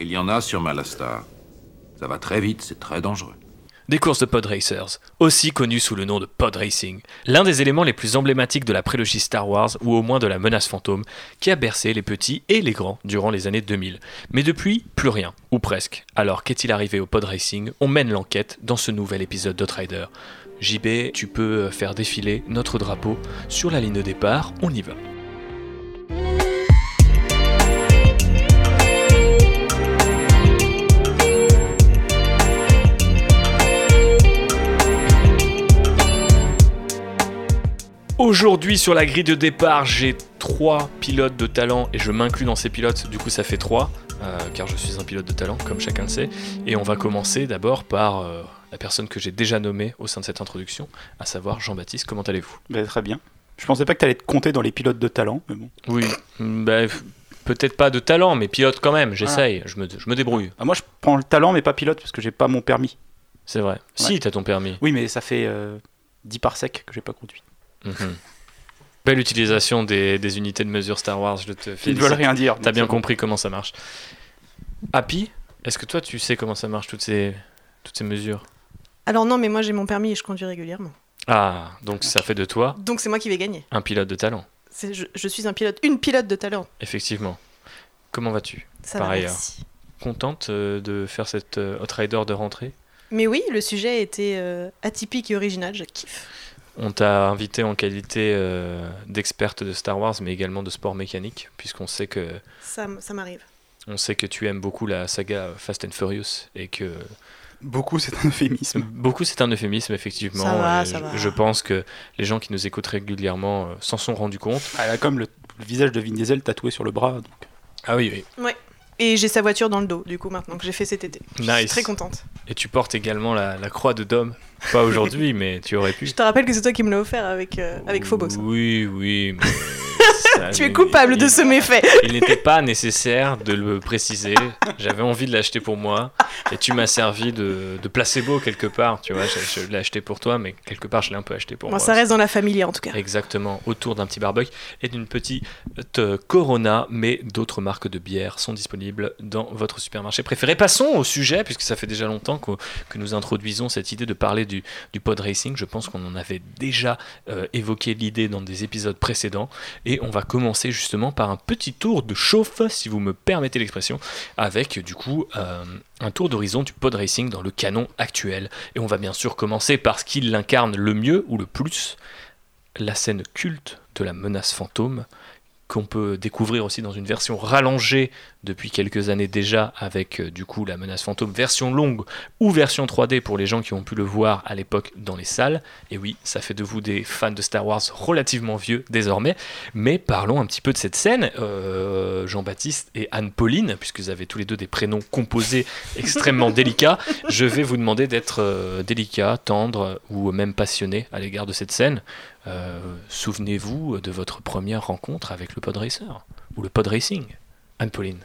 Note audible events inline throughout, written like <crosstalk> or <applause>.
Il y en a sur Malastar. Ça va très vite, c'est très dangereux. Des courses de pod racers, aussi connues sous le nom de pod racing, l'un des éléments les plus emblématiques de la prélogie Star Wars ou au moins de la menace fantôme qui a bercé les petits et les grands durant les années 2000. Mais depuis, plus rien, ou presque. Alors qu'est-il arrivé au pod racing? On mène l'enquête dans ce nouvel épisode d'Outrider. JB, tu peux faire défiler notre drapeau sur la ligne de départ, on y va. Aujourd'hui sur la grille de départ, j'ai trois pilotes de talent et je m'inclus dans ces pilotes, du coup ça fait trois, euh, car je suis un pilote de talent, comme chacun le sait. Et on va commencer d'abord par euh, la personne que j'ai déjà nommée au sein de cette introduction, à savoir Jean-Baptiste. Comment allez-vous? Bah, très bien. Je pensais pas que tu allais te compter dans les pilotes de talent, mais bon. Oui, bah, f- peut-être pas de talent, mais pilote quand même, j'essaye, je, me, je me débrouille. Ah, moi, je prends le talent, mais pas pilote, parce que j'ai pas mon permis. C'est vrai. Si, t'as ton permis. Oui, mais ça fait euh, 10 par sec que j'ai pas conduit. Mhm. Belle utilisation des, des unités de mesure Star Wars, je te Ils ne félicite. veulent rien dire. T'as bien compris comment ça marche. Happy, est-ce que toi tu sais comment ça marche toutes ces, toutes ces mesures? Alors non, mais moi j'ai mon permis et je conduis régulièrement. Ah, donc ça fait de toi Donc c'est moi qui vais gagner. un pilote de talent, je suis un pilote, une pilote de talent. effectivement. Comment vas-tu? Ça Par va, ailleurs. merci. Contente euh, de faire cette euh, Outrider de rentrée? Mais oui, le sujet était euh, atypique et original, je kiffe. On t'a invité en qualité euh, d'experte de Star Wars, mais également de sport mécanique, puisqu'on sait que Ça, m'arrive. on sait que tu aimes beaucoup la saga Fast and Furious et que Beaucoup, c'est un euphémisme. <laughs> Beaucoup, c'est un euphémisme, effectivement. Ça va, ça je, va. je pense que les gens qui nous écoutent régulièrement euh, s'en sont rendus compte. Ah, Elle a comme le, le visage de Vin Diesel tatoué sur le bras. Donc. Ah oui, oui. Et j'ai sa voiture dans le dos, du coup, maintenant que j'ai fait cet été. Je suis Nice. très contente. Et tu portes également la, la croix de Dom. Pas aujourd'hui, <laughs> mais tu aurais pu. Je te rappelle que c'est toi qui me l'as offert avec, euh, avec Phobos. Oui, oui. mais <laughs> ça Tu es coupable de ce méfait. Il n'était pas nécessaire de le préciser. J'avais envie de l'acheter pour moi. Et tu m'as servi de, de placebo quelque part. Tu vois, je, je l'ai acheté pour toi, mais quelque part, je l'ai un peu acheté pour Bon, moi. ça reste dans la famille en tout cas. Exactement, autour d'un petit barbecue et d'une petite euh, Corona, mais d'autres marques de bière sont disponibles dans votre supermarché préféré. Passons au sujet, puisque ça fait déjà longtemps que, nous introduisons cette idée de parler du, du pod racing. Je pense qu'on en avait déjà euh, évoqué l'idée dans des épisodes précédents. Et on va commencer justement par un petit tour de chauffe, si vous me permettez l'expression, avec du coup euh, un tour d'horizon du pod racing dans le canon actuel. Et on va bien sûr commencer par ce qui l'incarne le mieux ou le plus, la scène culte de la menace fantôme qu'on peut découvrir aussi dans une version rallongée depuis quelques années déjà avec euh, du coup la menace fantôme version longue ou version 3D pour les gens qui ont pu le voir à l'époque dans les salles. Et oui, ça fait de vous des fans de Star Wars relativement vieux désormais. Mais parlons un petit peu de cette scène. Euh, Jean-Baptiste et Anne-Pauline, puisque vous avez tous les deux des prénoms composés <laughs> extrêmement délicats, je vais vous demander d'être euh, délicat, tendre ou même passionné à l'égard de cette scène. Euh, Souvenez-vous de votre première rencontre avec le pod racer ou le pod racing, Anne-Pauline?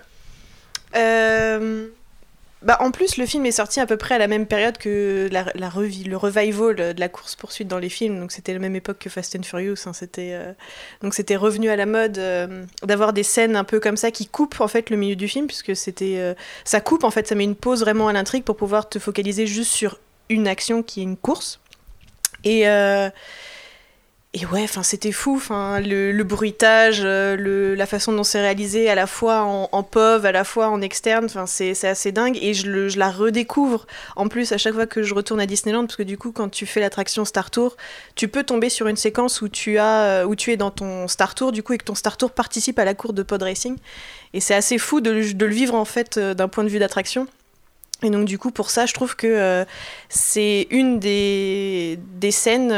Euh, Bah, en plus, le film est sorti à peu près à la même période que la, la le revival de la course-poursuite dans les films. Donc, c'était la même époque que Fast and Furious. hein. C'était, euh, Donc, c'était revenu à la mode d'avoir des scènes un peu comme ça qui coupent en fait le milieu du film, puisque c'était, ça coupe en fait, ça met une pause vraiment à l'intrigue pour pouvoir te focaliser juste sur une action qui est une course. Et. Et ouais, enfin c'était fou, enfin le, bruitage, euh, la façon dont c'est réalisé, à la fois en, en POV, à la fois en externe, enfin c'est assez dingue et je, la redécouvre. En plus, à chaque fois que je retourne à Disneyland, parce que du coup, quand tu fais l'attraction Star Tour, tu peux tomber sur une séquence où tu as, euh, tu es dans ton Star Tour, du coup, et que ton Star Tour participe à la cour de pod racing. Et c'est assez fou de, le- vivre en fait euh, d'un point de vue d'attraction. Et donc du coup, pour ça, je trouve que c'est une des, scènes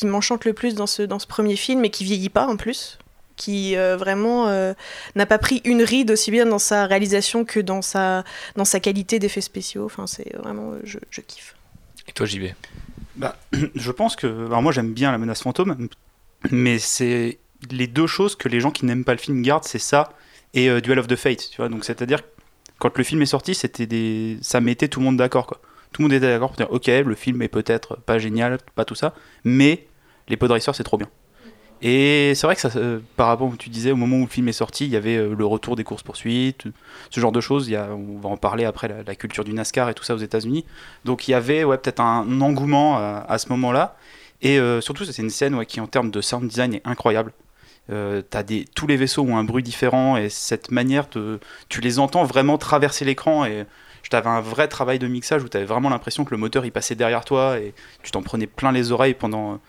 qui m'enchante le plus dans ce, dans ce premier film et qui vieillit pas en plus, qui euh, vraiment euh, n'a pas pris une ride aussi bien dans sa réalisation que dans sa, dans sa qualité d'effets spéciaux. Enfin, c'est vraiment, euh, je, je kiffe. Et toi, JB Bah, <clears throat> je pense que. Alors, moi, j'aime bien la menace fantôme, mais c'est les deux choses que les gens qui n'aiment pas le film gardent, c'est ça et euh, Duel of the Fate, tu vois. Donc, c'est-à-dire, quand le film est sorti, c'était des... ça mettait tout le monde d'accord, quoi. Tout le monde était d'accord pour dire, ok, le film est peut-être pas génial, pas tout ça, mais les pod racers, c'est trop bien. Et c'est vrai que ça, euh, par rapport à tu disais, au moment où le film est sorti, il y avait euh, le retour des courses-poursuites, ce genre de choses. Il y a, on va en parler après, la, culture du NASCAR et tout ça aux États-Unis. Donc il y avait ouais, peut-être un engouement à, à ce moment-là. Et euh, surtout, c'est une scène ouais, qui, en termes de sound design, est incroyable. Euh, des, tous les vaisseaux ont un bruit différent et cette manière, de, tu les entends vraiment traverser l'écran et je t'avais un vrai travail de mixage où t'avais vraiment l'impression que le moteur il passait derrière toi et tu t'en prenais plein les oreilles pendant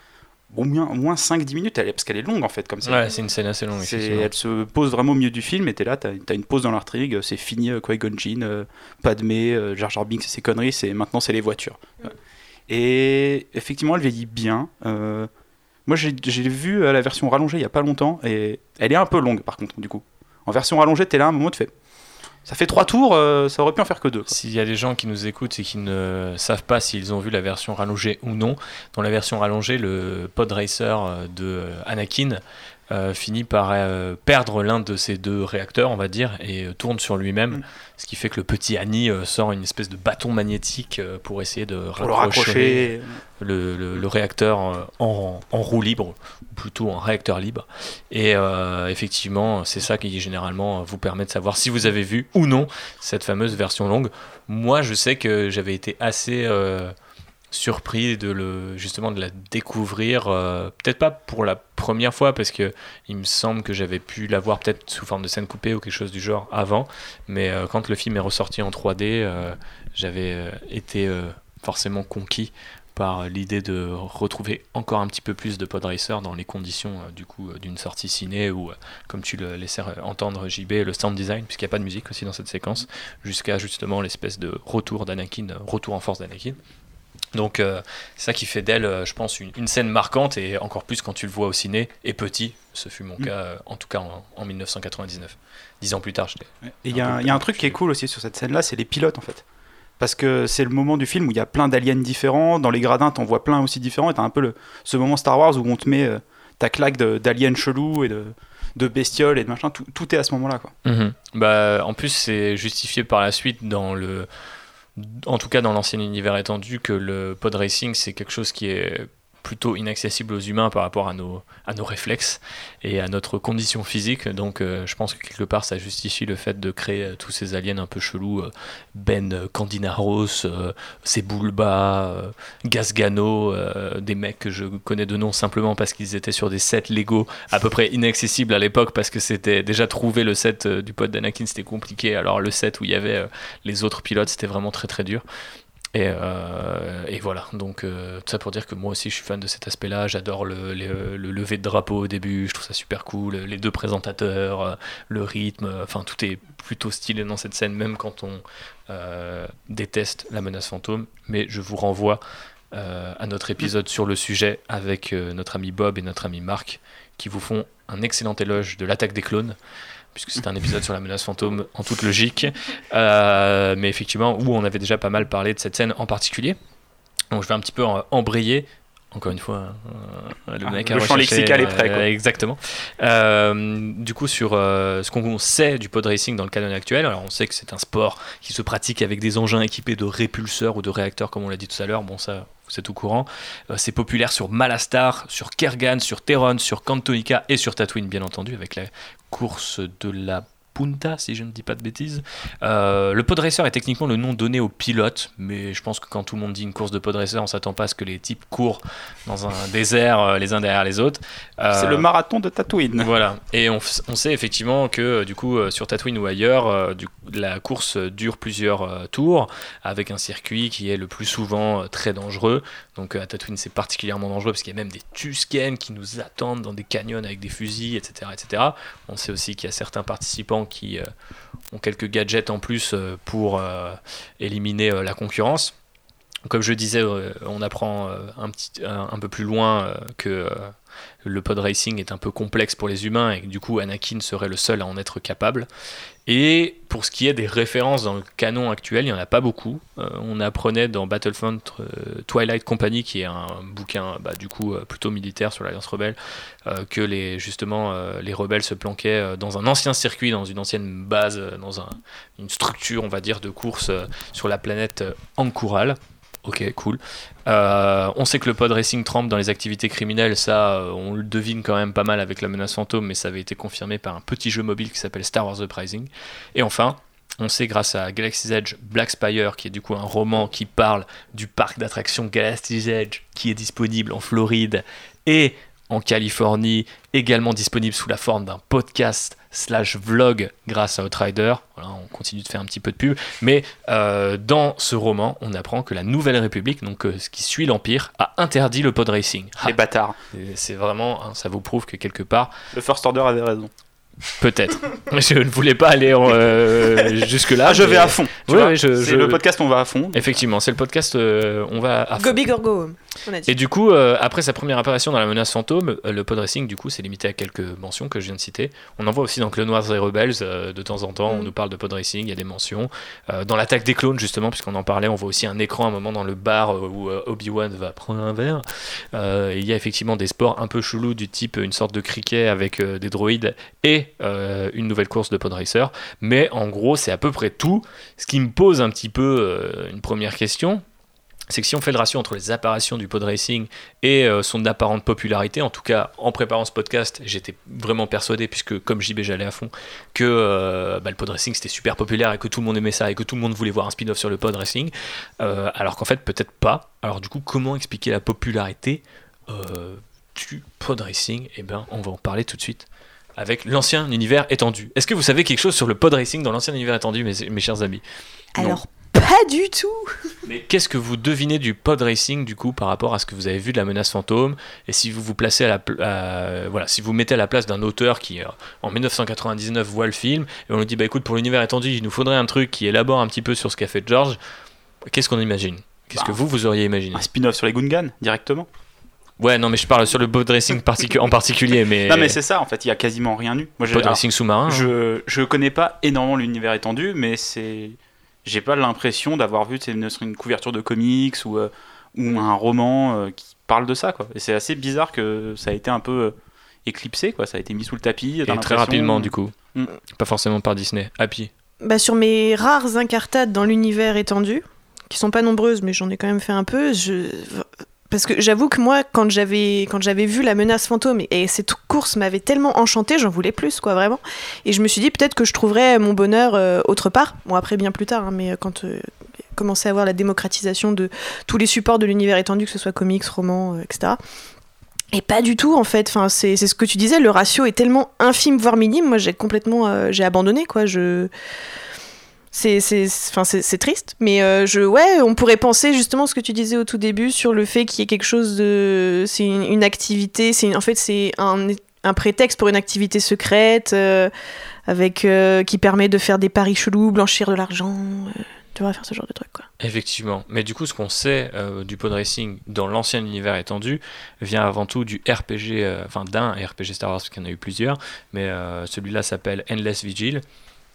au moins, au moins 5-10 minutes elle, parce qu'elle est longue en fait comme ça. Ouais, c'est une scène assez longue. Elle se pose vraiment au milieu du film et t'es là, t'as as une pause dans l'intrigue, c'est fini euh, Qui-Gon Jinn, euh, Padmé, euh, Jar Jar Binks et ses conneries, c'est maintenant c'est les voitures. Ouais. Et effectivement, elle vieillit bien. Euh, moi, j'ai vu euh, la version rallongée il y a pas longtemps et elle est un peu longue par contre du coup. En version rallongée, t'es là un moment, tu fais, ça fait trois tours, euh, ça aurait pu en faire que deux. S'il y a des gens qui nous écoutent et qui ne savent pas s'ils ont vu la version rallongée ou non, dans la version rallongée, le pod racer euh, de euh, Anakin euh, finit par euh, perdre l'un de ses deux réacteurs, on va dire, et euh, tourne sur lui-même, Mm. ce qui fait que le petit Annie sort une espèce de bâton magnétique pour essayer de Pour le raccrocher le, le- le réacteur en, en roue libre, ou plutôt en réacteur libre. Et effectivement, c'est ça qui généralement vous permet de savoir si vous avez vu ou non cette fameuse version longue. Moi, je sais que j'avais été assez surpris de le justement de la découvrir, euh, peut-être pas pour la première fois parce que il me semble que j'avais pu la voir peut-être sous forme de scène coupée ou quelque chose du genre avant, mais euh, quand le film est ressorti en 3D, euh, j'avais été forcément conquis par l'idée de retrouver encore un petit peu plus de pod racer dans les conditions du coup d'une sortie ciné ou comme tu le laissais entendre JB le sound design puisqu'il n'y a pas de musique aussi dans cette séquence jusqu'à justement l'espèce de retour d'Anakin retour en force d'Anakin donc euh, c'est ça qui fait d'elle euh, je pense une, une scène marquante et encore plus quand tu le vois au ciné et petit ce fut mon Mm. cas euh, en tout cas en, en 1999 dix ans plus tard j'étais Et il y, a un- il y a un plus truc qui est cool aussi sur cette scène-là, c'est les pilotes en fait. Parce que c'est le moment du film où il y a plein d'aliens différents, dans les gradins t'en vois plein aussi différents, et t'as un peu le, ce moment Star Wars où on te met ta claque d'aliens chelous et de, de bestioles et de machin, tout, tout est à ce moment-là quoi. Mhm. Bah, en plus, c'est justifié par la suite dans le. En tout cas, dans l'ancien univers étendu, que le pod racing, c'est quelque chose qui est plutôt inaccessible aux humains par rapport à nos, à nos réflexes et à notre condition physique. Donc, euh, je pense que quelque part, ça justifie le fait de créer euh, tous ces aliens un peu chelous. euh, ben Candinaros, Sebulba, Gasgano, des mecs que je connais de nom simplement parce qu'ils étaient sur des sets Lego à peu près inaccessibles à l'époque parce que c'était déjà trouver le set du pod d'Anakin c'était compliqué alors le set où il y avait les autres pilotes c'était vraiment très très dur et, euh, et voilà. Donc euh, tout ça pour dire que moi aussi je suis fan de cet aspect là j'adore le, le, le lever de drapeau au début. Je trouve ça super cool. Les deux présentateurs euh, le rythme enfin tout est plutôt stylé dans cette scène même quand on déteste la menace fantôme. Mais je vous renvoie à notre épisode sur le sujet avec notre ami Bob et notre ami Marc qui vous font un excellent éloge de l'attaque des clones, puisque c'est un épisode sur la menace fantôme en toute logique, Euh, mais effectivement où on avait déjà pas mal parlé de cette scène en particulier. Donc je vais un petit peu embrayer. Encore une fois, euh, le Ah, mec le a champ recherché, lexical est prêt, quoi. euh, exactement. Euh, du coup, sur euh, ce qu'on sait du pod racing dans le canon actuel, alors on sait que c'est un sport qui se pratique avec des engins équipés de répulseurs ou de réacteurs, comme on l'a dit tout à l'heure. Bon, ça, vous êtes au courant. C'est populaire sur Malastar, sur Kergan, sur Terron, sur Cantonica et sur Tatooine, bien entendu, avec la course de la Punta, si je ne dis pas de bêtises. Euh, le pod racer est techniquement le nom donné aux pilotes, mais je pense que quand tout le monde dit une course de pod racer, on s'attend pas à ce que les types courent dans un <laughs> désert euh, les uns derrière les autres. C'est Euh, le marathon de Tatooine. voilà, et on, sait effectivement que du coup sur Tatooine ou ailleurs, du- la course dure plusieurs tours avec un circuit qui est le plus souvent très dangereux. Donc à Tatooine c'est particulièrement dangereux parce qu'il y a même des Tusken qui nous attendent dans des canyons avec des fusils, etc. etc. On sait aussi qu'il y a certains participants qui euh, ont quelques gadgets en plus euh, pour euh, éliminer la concurrence. Comme je disais, on apprend un, petit, un, peu plus loin que le pod racing est un peu complexe pour les humains et du coup Anakin serait le seul à en être capable. Et pour ce qui est des références dans le canon actuel, il n'y en a pas beaucoup. Euh, on apprenait dans Battlefront euh, Twilight Company, qui est un bouquin bah, du coup euh, plutôt militaire sur l'Alliance rebelle, que les, justement les rebelles se planquaient dans un ancien circuit, dans une ancienne base, dans un- une structure, on va dire, de course sur la planète Ankural. Ok, cool. Euh, on sait que le pod racing trempe dans les activités criminelles, ça, euh, on le devine quand même pas mal avec la menace fantôme, mais ça avait été confirmé par un petit jeu mobile qui s'appelle Star Wars Uprising. Et enfin, on sait grâce à Galaxy's Edge Black Spire, qui est du coup un roman qui parle du parc d'attractions Galaxy's Edge, qui est disponible en Floride et en Californie, également disponible sous la forme d'un podcast slash vlog grâce à Outrider. Voilà, on continue de faire un petit peu de pub. Mais euh, dans ce roman, on apprend que la Nouvelle République, donc euh, ce qui suit l'Empire, a interdit le pod racing. Ah, Les bâtards. c'est vraiment, hein, ça vous prouve que quelque part, Le First Order avait raison. peut-être. <laughs> je ne voulais pas aller euh, <laughs> jusque-là. Ah, je mais- vais à fond. Ouais, ouais, C'est je- le podcast, on va à fond. Effectivement, c'est le podcast, euh, on va à fond. Go big or go home, on a dit. Et du coup, euh, après sa première apparition dans la menace fantôme, euh, le pod racing, du coup, c'est limité à quelques mentions que je viens de citer. On en voit aussi dans Clone Wars et Rebels, euh, de temps en temps, on Mm. nous parle de pod racing, il y a des mentions. Euh, dans l'attaque des clones, justement, puisqu'on en parlait, on voit aussi un écran à un moment dans le bar où Obi-Wan va prendre un verre. Il y a effectivement des sports un peu chelous du type une sorte de cricket avec des droïdes et une nouvelle course de pod racer. Mais en gros, c'est à peu près tout. Ce qui me pose un petit peu une première question c'est que si on fait le ratio entre les apparitions du pod racing et euh, son apparente popularité, en tout cas en préparant ce podcast, j'étais vraiment persuadé, puisque comme JB j'allais à fond, que euh, bah, le pod racing c'était super populaire et que tout le monde aimait ça et que tout le monde voulait voir un spin-off sur le pod racing, euh, alors qu'en fait peut-être pas. Alors du coup, comment expliquer la popularité du pod racing? Eh bien, on va en parler tout de suite avec l'ancien univers étendu. Est-ce que vous savez quelque chose sur le pod racing dans l'ancien univers étendu, mes, mes chers amis? Alors, pas du tout Mais qu'est-ce que vous devinez du pod racing du coup par rapport à ce que vous avez vu de la menace fantôme Et si vous vous placez à la pl- à- voilà, si vous mettez à la place d'un auteur qui euh, en 1999 voit le film et on lui dit bah écoute pour l'univers étendu il nous faudrait un truc qui élabore un petit peu sur ce qu'a fait George, qu'est-ce qu'on imagine? Qu'est-ce Bah, que vous vous auriez imaginé? Un spin-off sur les Gungans, directement. Ouais non mais je parle sur le pod racing particu- en particulier mais, Non, mais c'est ça, en fait, il y a quasiment rien eu. Moi, j'ai- pod alors, racing sous-marin. hein. je, je connais pas énormément l'univers étendu, mais c'est. J'ai pas l'impression d'avoir vu c'est une, une couverture de comics ou, euh, ou un roman euh, qui parle de ça, quoi. Et c'est assez bizarre que ça a été un peu euh, éclipsé, quoi. Ça a été mis sous le tapis. Et très rapidement du coup. Mm. Pas forcément par Disney. Happy. bah, Sur mes rares incartades dans l'univers étendu, qui sont pas nombreuses, mais j'en ai quand même fait un peu, je... Parce que j'avoue que moi, quand j'avais vu la menace fantôme et cette course m'avait tellement enchanté, j'en voulais plus, quoi, vraiment. Et je me suis dit peut-être que je trouverais mon bonheur euh, autre part. Bon, après bien plus tard, hein, mais euh, quand euh, commençait à avoir la démocratisation de tous les supports de l'univers étendu, que ce soit comics, romans, euh, etc. Et pas du tout en fait. C'est ce que tu disais. Le ratio est tellement infime voire minime. Moi, j'ai complètement j'ai abandonné quoi. Je c'est enfin c'est triste mais euh, je ouais on pourrait penser justement ce que tu disais au tout début sur le fait qu'il y ait quelque chose de c'est une, activité c'est en fait c'est un un prétexte pour une activité secrète euh, avec euh, qui permet de faire des paris chelous blanchir de l'argent tu vois faire ce genre de truc quoi Effectivement. Mais du coup, ce qu'on sait du pod racing dans l'ancien univers étendu vient avant tout du RPG, enfin d'un RPG Star Wars, parce qu'il y en a eu plusieurs, mais celui-là s'appelle Endless Vigil.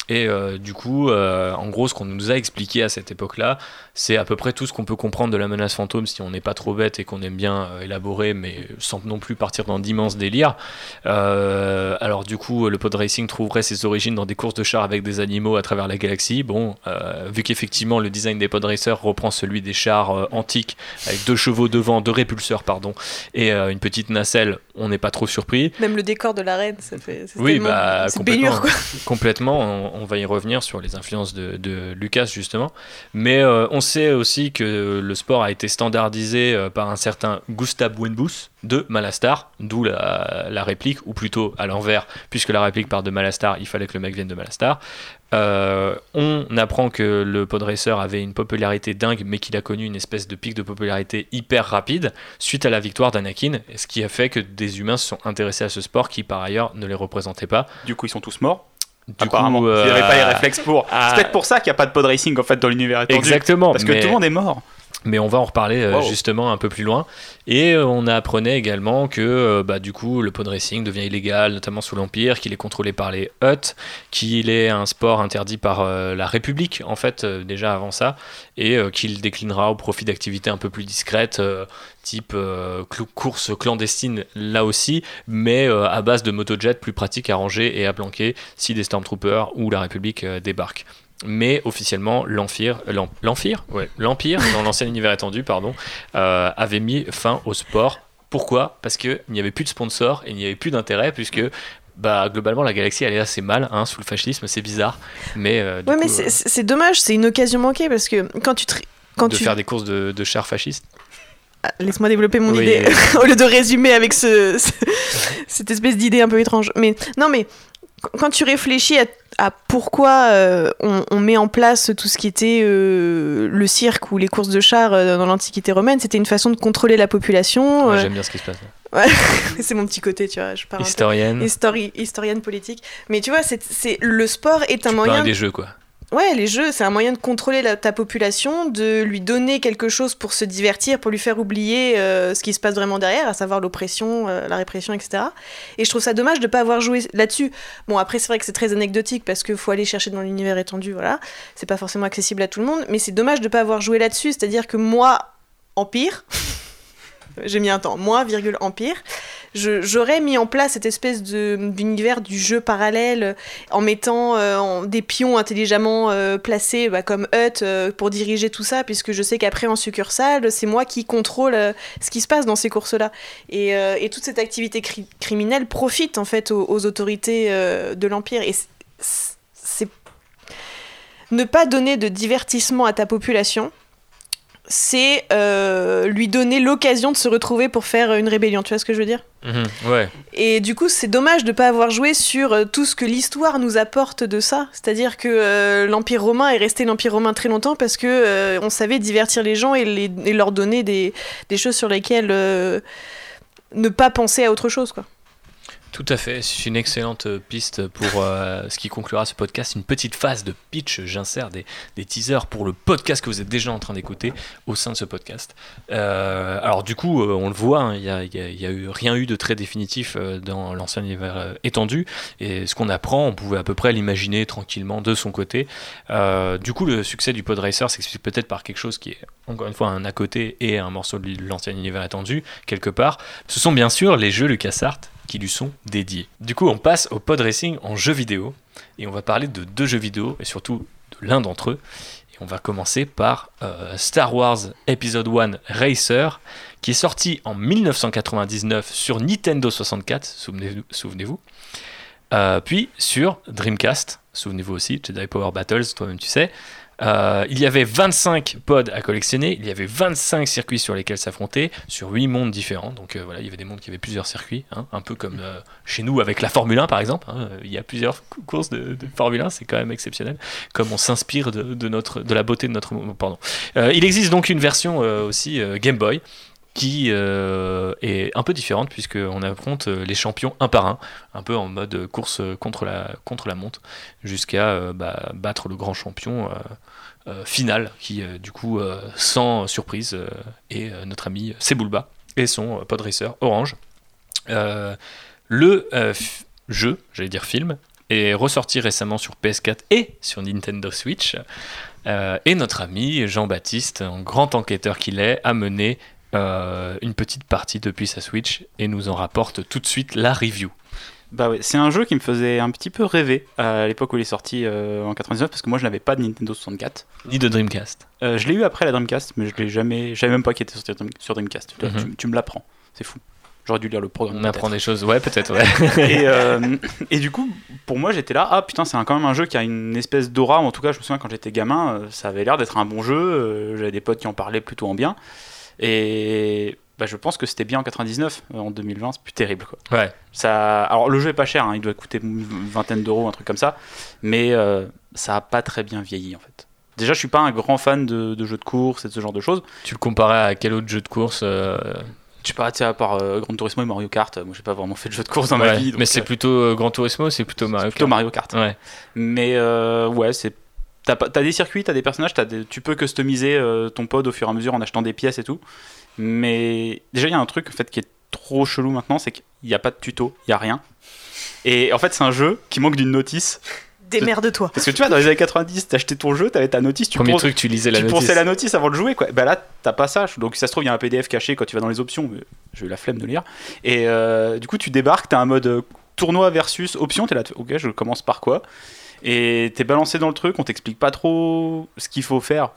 Et euh, du coup, euh, en gros, ce qu'on nous a expliqué à cette époque-là, c'est à peu près tout ce qu'on peut comprendre de la menace fantôme si on n'est pas trop bête et qu'on aime bien euh, élaborer, mais sans non plus partir dans d'immenses délires. Alors du coup, le pod racing trouverait ses origines dans des courses de chars avec des animaux à travers la galaxie. Bon, vu qu'effectivement le design des pod racers reprend celui des chars antiques avec deux chevaux devant, deux répulseurs pardon, et une petite nacelle, on n'est pas trop surpris. même le décor de l'arène ça fait Oui, bah, complètement. quoi <laughs> Complètement, on, on va y revenir sur les influences de, Lucas justement. Mais euh, on sait aussi que le sport a été standardisé euh, par un certain Gustav Wenbus de Malastar, d'où la, réplique, ou plutôt à l'envers, puisque la réplique part de Malastar, il fallait que le mec vienne de Malastar. Euh, on apprend que le pod racer avait une popularité dingue, mais qu'il a connu une espèce de pic de popularité hyper rapide suite à la victoire d'Anakin, ce qui a fait que des humains se sont intéressés à ce sport qui par ailleurs ne les représentait pas. Du coup, ils sont tous morts. Du apparemment. coup, euh, Ils n'avaient pas les réflexes pour. ah, C'est peut-être pour ça qu'il n'y a pas de pod racing en fait dans l'univers étendu. Exactement. Parce que mais, tout le monde est mort. Mais on va en reparler euh, Wow. justement un peu plus loin. Et euh, on apprenait également que euh, bah, du coup le pod racing devient illégal, notamment sous l'Empire, qu'il est contrôlé par les Hutt, qu'il est un sport interdit par la République en fait déjà avant ça, et qu'il déclinera au profit d'activités un peu plus discrètes. type course clandestine là aussi, mais à base de motojets plus pratiques à ranger et à planquer si des Stormtroopers ou la République débarquent. Mais officiellement l'Empire, l'Em- l'Empire, ouais, l'Empire dans l'ancien <laughs> univers étendu, pardon, euh, avait mis fin au sport. Pourquoi? Parce qu'il n'y avait plus de sponsors et il n'y avait plus d'intérêt puisque bah, globalement la galaxie allait assez mal hein, sous le fascisme, c'est bizarre, mais, euh, du Ouais, mais c'est- euh, dommage, c'est une occasion manquée parce que quand tu. te- Quand de tu... faire des courses de, de chars fascistes. Ah, Laisse-moi développer mon Oui. idée <laughs> au lieu de résumer avec ce, ce- cette espèce d'idée un peu étrange. Mais non, mais qu- quand tu réfléchis à, à pourquoi euh, on, on met en place tout ce qui était euh, le cirque ou les courses de chars euh, dans l'Antiquité romaine, c'était une façon de contrôler la population. Ouais, J'aime bien ce qui se passe. là. <laughs> c'est mon petit côté, tu vois. Je parle Historienne, Histori- historienne politique. Mais tu vois, c'est, le sport est un tu moyen. parles des jeux quoi. Ouais, les jeux, c'est un moyen de contrôler ta population, de lui donner quelque chose pour se divertir, pour lui faire oublier euh, ce qui se passe vraiment derrière, à savoir l'oppression, euh, la répression, etc. Et je trouve ça dommage de ne pas avoir joué là-dessus. Bon, après, c'est vrai que c'est très anecdotique parce qu'il faut aller chercher dans l'univers étendu, voilà. C'est pas forcément accessible à tout le monde, mais c'est dommage de ne pas avoir joué là-dessus. C'est-à-dire que moi, Empire, j'ai mis un temps, moi, virgule Empire, j'aurais mis en place cette espèce d'univers du jeu parallèle en mettant euh, des pions intelligemment euh, placés bah, comme Hut euh, pour diriger tout ça, puisque je sais qu'après en succursale, c'est moi qui contrôle euh, ce qui se passe dans ces courses-là. Et, euh, toute cette activité cri- criminelle profite en fait aux, aux autorités euh, de l'Empire. Et c'est ne pas donner de divertissement à ta population. C'est euh, lui donner l'occasion de se retrouver pour faire une rébellion. Tu vois ce que je veux dire? Mhm, ouais. et du coup, c'est dommage de ne pas avoir joué sur euh, tout ce que l'histoire nous apporte de ça. C'est-à-dire que euh, l'Empire romain est resté l'Empire romain très longtemps parce que euh, on savait divertir les gens et, les- et leur donner des, des choses sur lesquelles euh, ne pas penser à autre chose. Quoi. Tout à fait, c'est une excellente euh, piste pour euh, ce qui conclura ce podcast. Une petite phase de pitch, j'insère des, teasers pour le podcast que vous êtes déjà en train d'écouter au sein de ce podcast. Euh, alors du coup, on le voit, hein, il n'y a, eu, rien eu de très définitif dans l'ancien univers étendu. Et ce qu'on apprend, on pouvait à peu près l'imaginer tranquillement de son côté. Du coup, le succès du Pod Racer s'explique peut-être par quelque chose qui est, encore une fois, un à côté et un morceau de l'ancien univers étendu, quelque part. Ce sont bien sûr les jeux LucasArts qui lui sont dédiés. Du coup, on passe au pod racing en jeu vidéo et on va parler de deux jeux vidéo et surtout de l'un d'entre eux. Et on va commencer par euh, Star Wars Episode 1 Racer qui est sorti en 1999 sur Nintendo 64, souvenez- souvenez-vous. Euh, puis sur Dreamcast, souvenez-vous aussi, Jedi Power Battles, toi-même tu sais. Euh, il y avait 25 pods à collectionner, il y avait 25 circuits sur lesquels s'affronter, sur 8 mondes différents. Donc euh, voilà, il y avait des mondes qui avaient plusieurs circuits, hein, un peu comme euh, chez nous avec la Formule 1 par exemple. hein. il y a plusieurs cou- courses de, Formule 1, c'est quand même exceptionnel, comme on s'inspire de, notre, de la beauté de notre monde. Pardon. Euh, il existe donc une version aussi Game Boy qui euh, est un peu différente puisqu'on affronte euh, les champions un par un, un peu en mode course contre la, contre montre, jusqu'à euh, bah, battre le grand champion final qui, du coup, sans surprise, est notre ami Sebulba et son euh, pod racer Orange. Le jeu, j'allais dire film, est ressorti récemment sur PS4 et sur Nintendo Switch. Et notre ami Jean-Baptiste, grand enquêteur qu'il est, a mené euh, une petite partie depuis sa Switch et nous en rapporte tout de suite la review. Bah ouais, c'est un jeu qui me faisait un petit peu rêver à l'époque où il est sorti euh, en 99 parce que moi je n'avais pas de Nintendo 64. Ni de Dreamcast. Euh, je l'ai eu après la Dreamcast, mais je l'ai jamais, je savais même pas qu'il était sorti sur Dreamcast. Tu, Mhm. tu- tu me l'apprends, c'est fou. J'aurais dû lire le programme. On apprend des choses, ouais, peut-être, ouais. <laughs> et, euh, et du coup, pour moi, j'étais là, ah putain, c'est quand même un jeu qui a une espèce d'aura. En tout cas, je me souviens quand j'étais gamin, ça avait l'air d'être un bon jeu. J'avais des potes qui en parlaient plutôt en bien. Et bah, je pense que c'était bien en 99. euh, En 2020, c'est plus terrible. Quoi. Ouais. Ça, alors, le jeu est pas cher, hein, il doit coûter une vingtaine d'euros, un truc comme ça. Mais euh, ça a pas très bien vieilli, en fait. Déjà, je suis pas un grand fan de, de jeux de course et de ce genre de choses. Tu le comparais à quel autre jeu de course euh, Je sais pas, tu sais, à part euh, Gran Turismo et Mario Kart, moi j'ai pas vraiment fait de jeu de course dans ma vie. donc, Mais c'est plutôt Gran Turismo, c'est plutôt Mario plutôt Kart. Mario Kart. Ouais. Mais ouais, c'est. T'as, des circuits, t'as des personnages, t'as des- tu peux customiser euh, ton pod au fur et à mesure en achetant des pièces et tout. Mais déjà, il y a un truc en fait, qui est trop chelou maintenant, c'est qu'il n'y a pas de tuto, il n'y a rien. Et en fait, c'est un jeu qui manque d'une notice. Démerde-toi. Parce que tu vois, dans les années 90, t'achetais ton jeu, t'avais ta notice, tu, ponces- truc, tu lisais la tu notice. la notice avant de jouer. Quoi. Bah là, t'as pas ça. Donc, si ça se trouve, il y a un PDF caché quand tu vas dans les options. mais J'ai eu la flemme de lire. Et euh, du coup, tu débarques, t'as un mode euh, tournoi versus option. T'es là, ok, je commence par quoi? Et t'es balancé dans le truc, on t'explique pas trop ce qu'il faut faire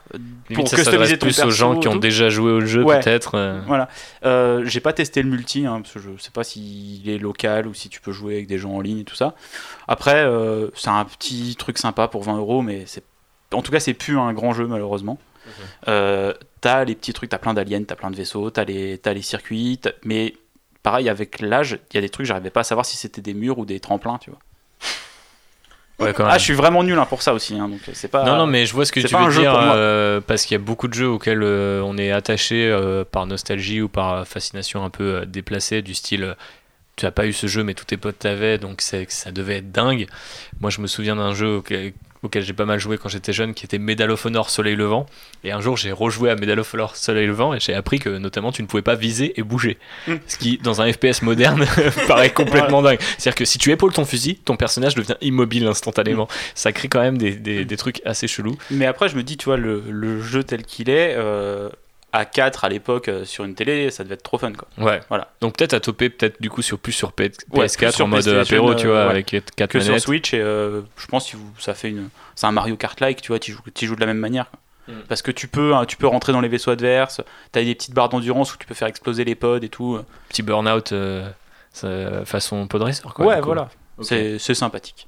Limite, ça s'adresse plus aux gens qui ont déjà joué au jeu, Ouais. peut-être. euh. Voilà. Euh, j'ai pas testé le multi, hein, parce que je sais pas s'il est local ou si tu peux jouer avec des gens en ligne et tout ça. Après, euh, c'est un petit truc sympa pour 20 euros, mais c'est en tout cas, c'est plus un grand jeu malheureusement. Euh, t'as les petits trucs, t'as plein d'aliens, t'as plein de vaisseaux, t'as les, circuits, mais pareil, avec l'âge, il y a des trucs, j'arrivais pas à savoir si c'était des murs ou des tremplins, tu vois. Ouais, quand même. Ah, je suis vraiment nul hein, pour ça aussi, hein, donc c'est pas. Non, non, mais je vois ce que c'est tu pas un veux jeu dire, pour moi. euh, parce qu'il y a beaucoup de jeux auxquels euh, on est attaché euh, par nostalgie ou par fascination un peu euh, déplacée, du style tu as pas eu ce jeu, mais tous tes potes t'avaient, donc ça devait être dingue. Moi, je me souviens d'un jeu auquel, j'ai pas mal joué quand j'étais jeune, qui était Medal of Honor Soleil Levant. Et un jour, j'ai rejoué à Medal of Honor Soleil Levant et j'ai appris que notamment tu ne pouvais pas viser et bouger. Mm. Ce qui, dans un FPS moderne, <laughs> paraît complètement dingue. C'est-à-dire que si tu épaules ton fusil, ton personnage devient immobile instantanément. Ça crée quand même des, des- des trucs assez chelous. Mais après, je me dis, tu vois, le, le jeu tel qu'il est, euh, à 4 à l'époque euh, sur une télé, ça devait être trop fun, quoi. Ouais. Voilà. Donc peut-être à toper peut-être du coup sur plus sur P- Ouais, PS4 plus sur en mode apéro, tu euh, vois, ouais. avec 4 Que sur manettes. Switch, et euh, je pense que vous- ça fait une. C'est un Mario Kart-like, tu vois, tu joues, tu joues de la même manière. quoi. Mm. Parce que tu peux, hein, tu peux rentrer dans les vaisseaux adverses, t'as des petites barres d'endurance où tu peux faire exploser les pods et tout. Petit burn-out euh, façon pod racer quoi. ouais, voilà. Ok. C'est c'est sympathique.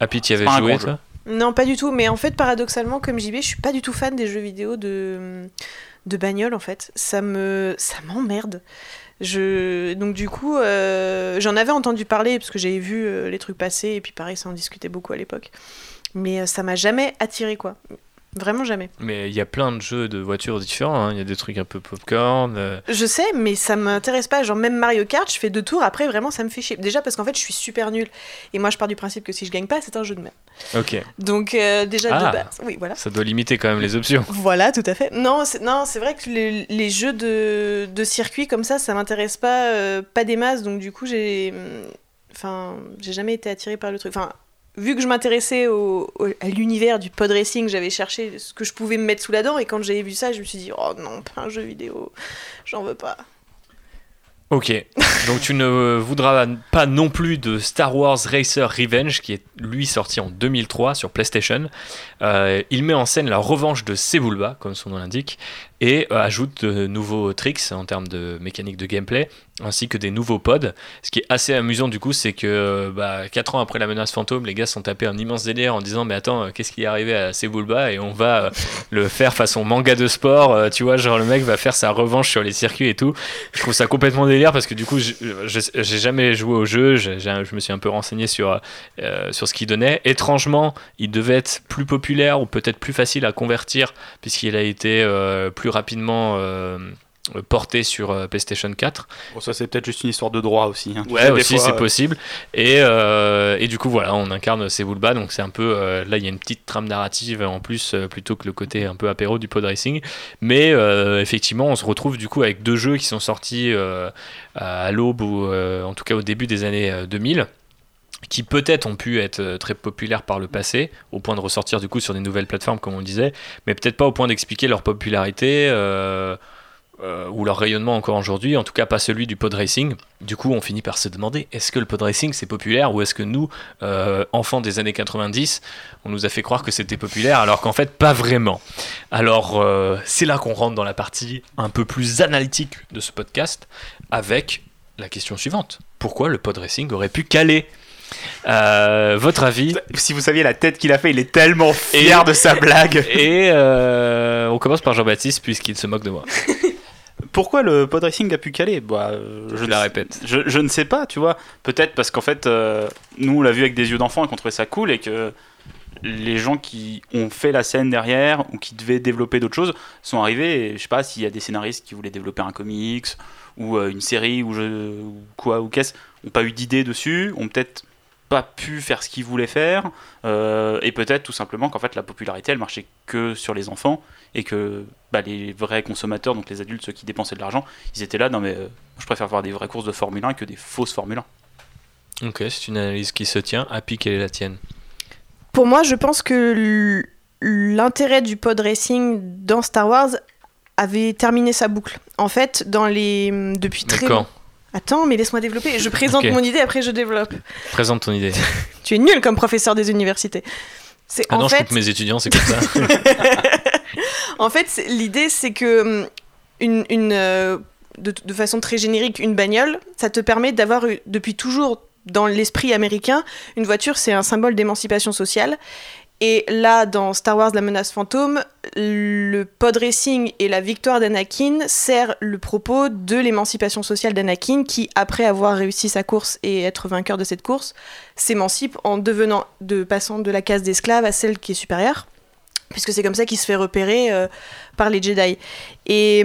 Happy, tu y avais joué toi Non, pas du tout. Mais en fait, paradoxalement, comme JB, je suis pas du tout fan des jeux vidéo de, de bagnole, en fait. Ça me, ça m'emmerde. Je... Donc du coup, euh, j'en avais entendu parler parce que j'avais vu euh, les trucs passer et puis pareil, ça en discutait beaucoup à l'époque. Mais euh, ça m'a jamais attiré quoi. Vraiment jamais. Mais il y a plein de jeux de voitures différents. hein. Il y a des trucs un peu popcorn. euh, Je sais, mais ça m'intéresse pas. Genre même Mario Kart, je fais deux tours, après vraiment ça me fait chier. Déjà parce qu'en fait je suis super nulle. Et moi je pars du principe que si je gagne pas, c'est un jeu de merde. Ok. Donc euh, déjà Ah. de base, oui voilà. Ça doit limiter quand même les options. Voilà, tout à fait. Non, c'est, non, c'est vrai que les, les jeux de, de circuit comme ça, ça m'intéresse pas, euh, pas des masses. Donc du coup, j'ai, enfin, j'ai jamais été attirée par le truc. Enfin, vu que je m'intéressais au, au- à l'univers du pod racing, j'avais cherché ce que je pouvais me mettre sous la dent. Et quand j'avais vu ça, je me suis dit, oh non, pas un jeu vidéo, j'en veux pas. Ok. <laughs> Donc tu ne voudras pas non plus de Star Wars Racer Revenge, qui est lui sorti en 2003 sur PlayStation. Euh, il met en scène la revanche de Sebulba, comme son nom l'indique, et euh, ajoute de nouveaux tricks en termes de mécanique de gameplay, ainsi que des nouveaux pods. Ce qui est assez amusant du coup, c'est que bah, 4 ans après la menace fantôme, les gars sont tapés un immense délire en disant mais attends, euh, qu'est-ce qui est arrivé à Sebulba? Et on va euh, le faire façon manga de sport, euh, tu vois, genre le mec va faire sa revanche sur les circuits et tout. Je trouve ça complètement délire parce que du coup, j'ai jamais joué au jeu, je me suis un peu renseigné sur, euh, sur ce qu'il donnait. Étrangement, il devait être plus populaire ou peut-être plus facile à convertir puisqu'il a été euh, plus rapidement euh, porté sur euh, PlayStation 4. Bon, ça, c'est peut-être juste une histoire de droit aussi. hein. Ouais, aussi c'est euh, possible. Et, euh, et du coup, voilà, on incarne Sebulba, donc c'est un peu. euh, là, il y a une petite trame narrative en plus, euh, plutôt que le côté un peu apéro du pod racing. Mais euh, effectivement, on se retrouve du coup avec deux jeux qui sont sortis euh, à l'aube ou euh, en tout cas au début des années euh, 2000 qui peut-être ont pu être euh, très populaires par le passé, au point de ressortir du coup sur des nouvelles plateformes comme on disait, mais peut-être pas au point d'expliquer leur popularité euh, euh, ou leur rayonnement encore aujourd'hui, en tout cas pas celui du pod racing. Du coup, on finit par se demander est-ce que le pod racing c'est populaire ou est-ce que nous, enfants des années 90, on nous a fait croire que c'était populaire alors qu'en fait pas vraiment. Alors c'est là qu'on rentre dans la partie un peu plus analytique de ce podcast avec la question suivante pourquoi le pod racing aurait pu caler Euh, votre avis Si vous saviez la tête qu'il a fait, il est tellement fier Et- de sa blague. Et euh, on commence par Jean-Baptiste puisqu'il se moque de moi. <laughs> Pourquoi le pod racing a pu caler? Bah, euh, Je ne la sais- répète. Je, je ne sais pas, tu vois. Peut-être parce qu'en fait, euh, nous, on l'a vu avec des yeux d'enfant et qu'on trouvait ça cool et que les gens qui ont fait la scène derrière ou qui devaient développer d'autres choses sont arrivés. Et je sais pas s'il y a des scénaristes qui voulaient développer un comics ou euh, une série ou, je, ou quoi ou qu'est-ce, ont pas eu d'idée dessus, ont peut-être pas pu faire ce qu'ils voulaient faire euh, et peut-être tout simplement qu'en fait la popularité elle marchait que sur les enfants et que bah, les vrais consommateurs donc les adultes ceux qui dépensaient de l'argent ils étaient là non mais euh, je préfère voir des vraies courses de Formule 1 que des fausses Formule 1 Ok, c'est une analyse qui se tient. Happy, quelle est la tienne? Pour moi, je pense que l'intérêt du pod racing dans Star Wars avait terminé sa boucle. En fait, dans les depuis Mais très quand Attends, mais laisse-moi développer. Je présente mon idée, après je développe. Présente ton idée. <laughs> Tu es nul comme professeur des universités. C'est Ah en non, je coupe mes étudiants, c'est comme ça. <laughs> en fait, c'est- l'idée c'est que hum, une, une, euh, de, de façon très générique, une bagnole, ça te permet d'avoir depuis toujours dans l'esprit américain, une voiture c'est un symbole d'émancipation sociale. Et là, dans Star Wars La menace fantôme, le pod racing et la victoire d'Anakin sert le propos de l'émancipation sociale d'Anakin qui, après avoir réussi sa course et être vainqueur de cette course, s'émancipe en devenant, de passant de la case d'esclave à celle qui est supérieure, puisque c'est comme ça qu'il se fait repérer euh, par les Jedi. Et,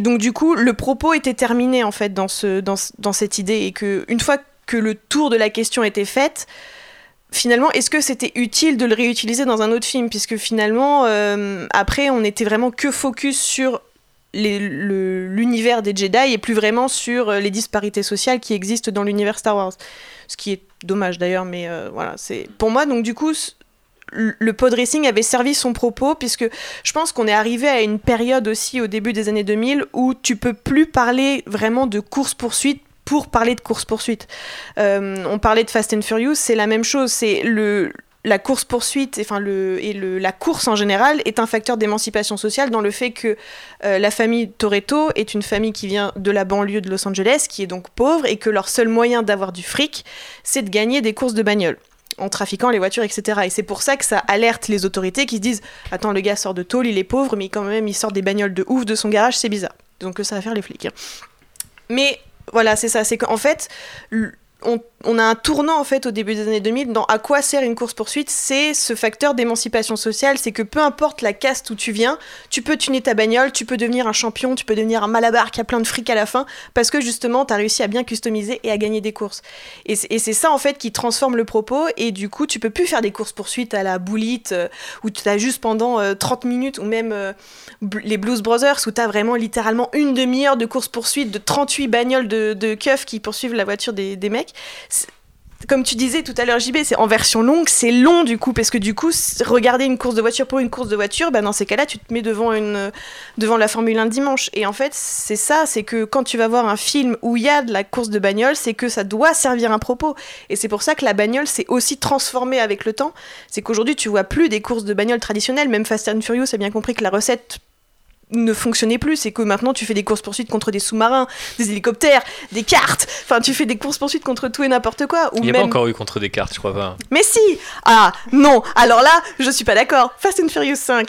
donc du coup, le propos était terminé en fait dans, ce, dans, ce- dans cette idée, et que une fois que le tour de la question était fait, finalement, est-ce que c'était utile de le réutiliser dans un autre film? Puisque finalement, euh, après, on était vraiment que focus sur l'univers des Jedi et plus vraiment sur euh, les disparités sociales qui existent dans l'univers Star Wars. Ce qui est dommage d'ailleurs, mais euh, voilà, c'est pour moi donc du coup le pod racing avait servi son propos puisque je pense qu'on est arrivé à une période aussi au début des années 2000 où tu peux plus parler vraiment de course poursuite pour parler de course poursuite. on parlait de Fast and Furious, c'est la même chose, c'est la course poursuite, enfin et la course en général est un facteur d'émancipation sociale dans le fait que euh, la famille Toretto est une famille qui vient de la banlieue de Los Angeles, qui est donc pauvre et que leur seul moyen d'avoir du fric, c'est de gagner des courses de bagnole en trafiquant les voitures, etc. Et c'est pour ça que ça alerte les autorités qui se disent Attends, le gars sort de tôle, il est pauvre, mais quand même, il sort des bagnoles de ouf de son garage, c'est bizarre. Donc ça va faire les flics. hein. Mais voilà, c'est ça. C'est qu'en fait, on, on a un tournant en fait au début des années 2000 dans à quoi sert une course poursuite. C'est ce facteur d'émancipation sociale. C'est que peu importe la caste où tu viens, tu peux tuner ta bagnole, tu peux devenir un champion, tu peux devenir un malabar qui a plein de fric à la fin parce que justement, tu as réussi à bien customiser et à gagner des courses. Et c'est ça en fait qui transforme le propos et du coup tu peux plus faire des courses poursuites à la boulite euh, où tu as juste pendant euh, 30 minutes ou même euh, les Blues Brothers où tu as vraiment littéralement une demi-heure de course poursuite de 38 bagnoles de, de keufs qui poursuivent la voiture des mecs. Comme tu disais tout à l'heure JB, c'est en version longue, c'est long du coup parce que du coup regarder une course de voiture pour une course de voiture, bah dans ces cas-là tu te mets devant une devant la Formule 1 dimanche. Et en fait c'est ça, c'est que quand tu vas voir un film où il y a de la course de bagnole, c'est que ça doit servir un propos. Et c'est pour ça que la bagnole s'est aussi transformée avec le temps. C'est qu'aujourd'hui tu vois plus des courses de bagnole traditionnelles, même Fast and Furious a bien compris que la recette ne fonctionnait plus, c'est que maintenant tu fais des courses poursuites contre des sous-marins, des hélicoptères, des cartes, enfin tu fais des courses poursuites contre tout et n'importe quoi. Ou Il n'y a même... pas encore eu contre des cartes, je crois pas. Mais si Ah non Alors là, je suis pas d'accord. Fast and Furious 5.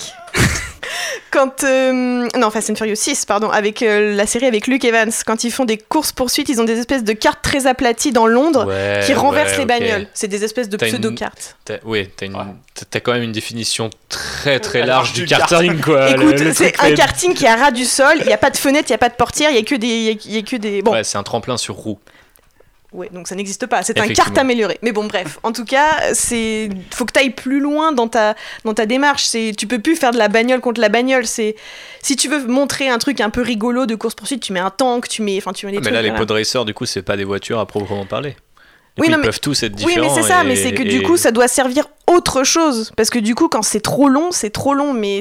Quand euh, non Fast and Furious 6 pardon avec euh, la série avec Luke Evans. Quand ils font des courses poursuites ils ont des espèces de cartes très aplaties dans Londres Ouais, qui renversent ouais, les bagnoles. C'est des espèces de T'as une- pseudo cartes T'as- Oui, t'as une- Ouais. t'as- t'as quand même une définition très très large du du karting, quoi. Écoute le c'est un fait- karting qui est à ras du sol. Il y a pas de fenêtre il y a pas de portière il y a que des il y a- y a que des bon. Ouais, c'est un tremplin sur roue. Ouais, donc ça n'existe pas. C'est un carte amélioré. Mais bon, bref. En tout cas, c'est faut que tu ailles plus loin dans ta dans ta démarche. C'est tu peux plus faire de la bagnole contre la bagnole. C'est si tu veux montrer un truc un peu rigolo de course poursuite, tu mets un tank, tu mets enfin tu mets des Ah, mais trucs. là, les voilà. pod racers, du coup, c'est pas des voitures à proprement parler. Oui, non, ils mais- peuvent tous être Oui, différents. mais c'est ça. et- Mais c'est que et- du coup, ça doit servir autre chose. Parce que du coup, quand c'est trop long, c'est trop long. Mais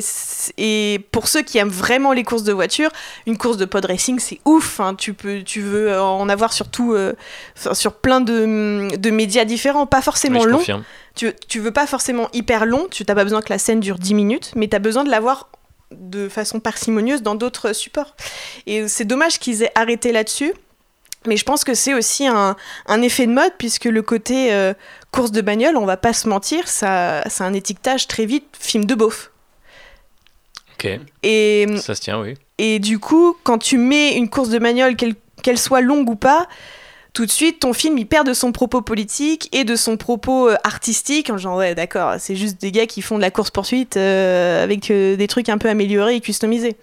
et pour ceux qui aiment vraiment les courses de voiture, une course de pod racing, c'est ouf. hein. Tu peux, tu veux euh, en avoir surtout euh, sur plein de, de médias différents, pas Oui, forcément je long. confirme. tu, tu veux pas forcément hyper long, tu n'as pas besoin que la scène dure 10 minutes, mais tu as besoin de l'avoir de façon parcimonieuse dans d'autres supports. Et c'est dommage qu'ils aient arrêté là-dessus, mais je pense que c'est aussi un, un effet de mode, puisque le côté euh, course de bagnole, on va pas se mentir, ça, c'est un étiquetage très vite film de beauf. Ok, Et, ça se tient, oui. et du coup, quand tu mets une course de bagnole, qu'elle qu'elle soit longue ou pas, tout de suite, ton film, il perd de son propos politique et de son propos euh, artistique. En genre, ouais, d'accord, c'est juste des gars qui font de la course-poursuite euh, avec euh, des trucs un peu améliorés et customisés.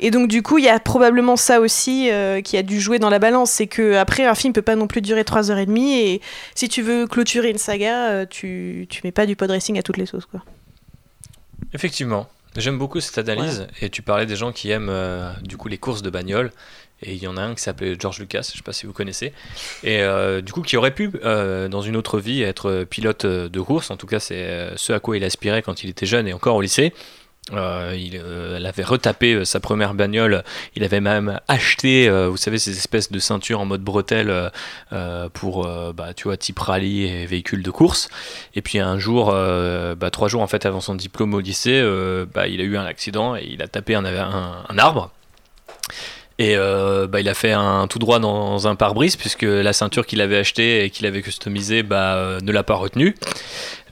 Et donc, du coup, il y a probablement ça aussi euh, qui a dû jouer dans la balance. C'est que après un film peut pas non plus durer 3h30. Et si tu veux clôturer une saga, euh, tu, tu mets pas du pod racing à toutes les sauces, quoi. Effectivement. J'aime beaucoup cette analyse. Et tu parlais des gens qui aiment euh, du coup les courses de bagnole. Et il y en a un qui s'appelait George Lucas, je sais pas si vous connaissez. Et euh, du coup, qui aurait pu, euh, dans une autre vie, être pilote de course. En tout cas, c'est ce à quoi il aspirait quand il était jeune et encore au lycée. Euh, il, euh, elle avait retapé euh, sa première bagnole. Il avait même acheté, euh, vous savez, ces espèces de ceintures en mode bretelle euh, pour, bah, tu vois, type rallye et véhicule de course. Et puis un jour, bah, trois jours en fait avant son diplôme au lycée, bah, il a eu un accident et il a tapé un, un- un arbre. Et euh, bah, il a fait un tout droit dans un pare-brise puisque la ceinture qu'il avait achetée et qu'il avait customisée bah, euh, ne l'a pas retenu.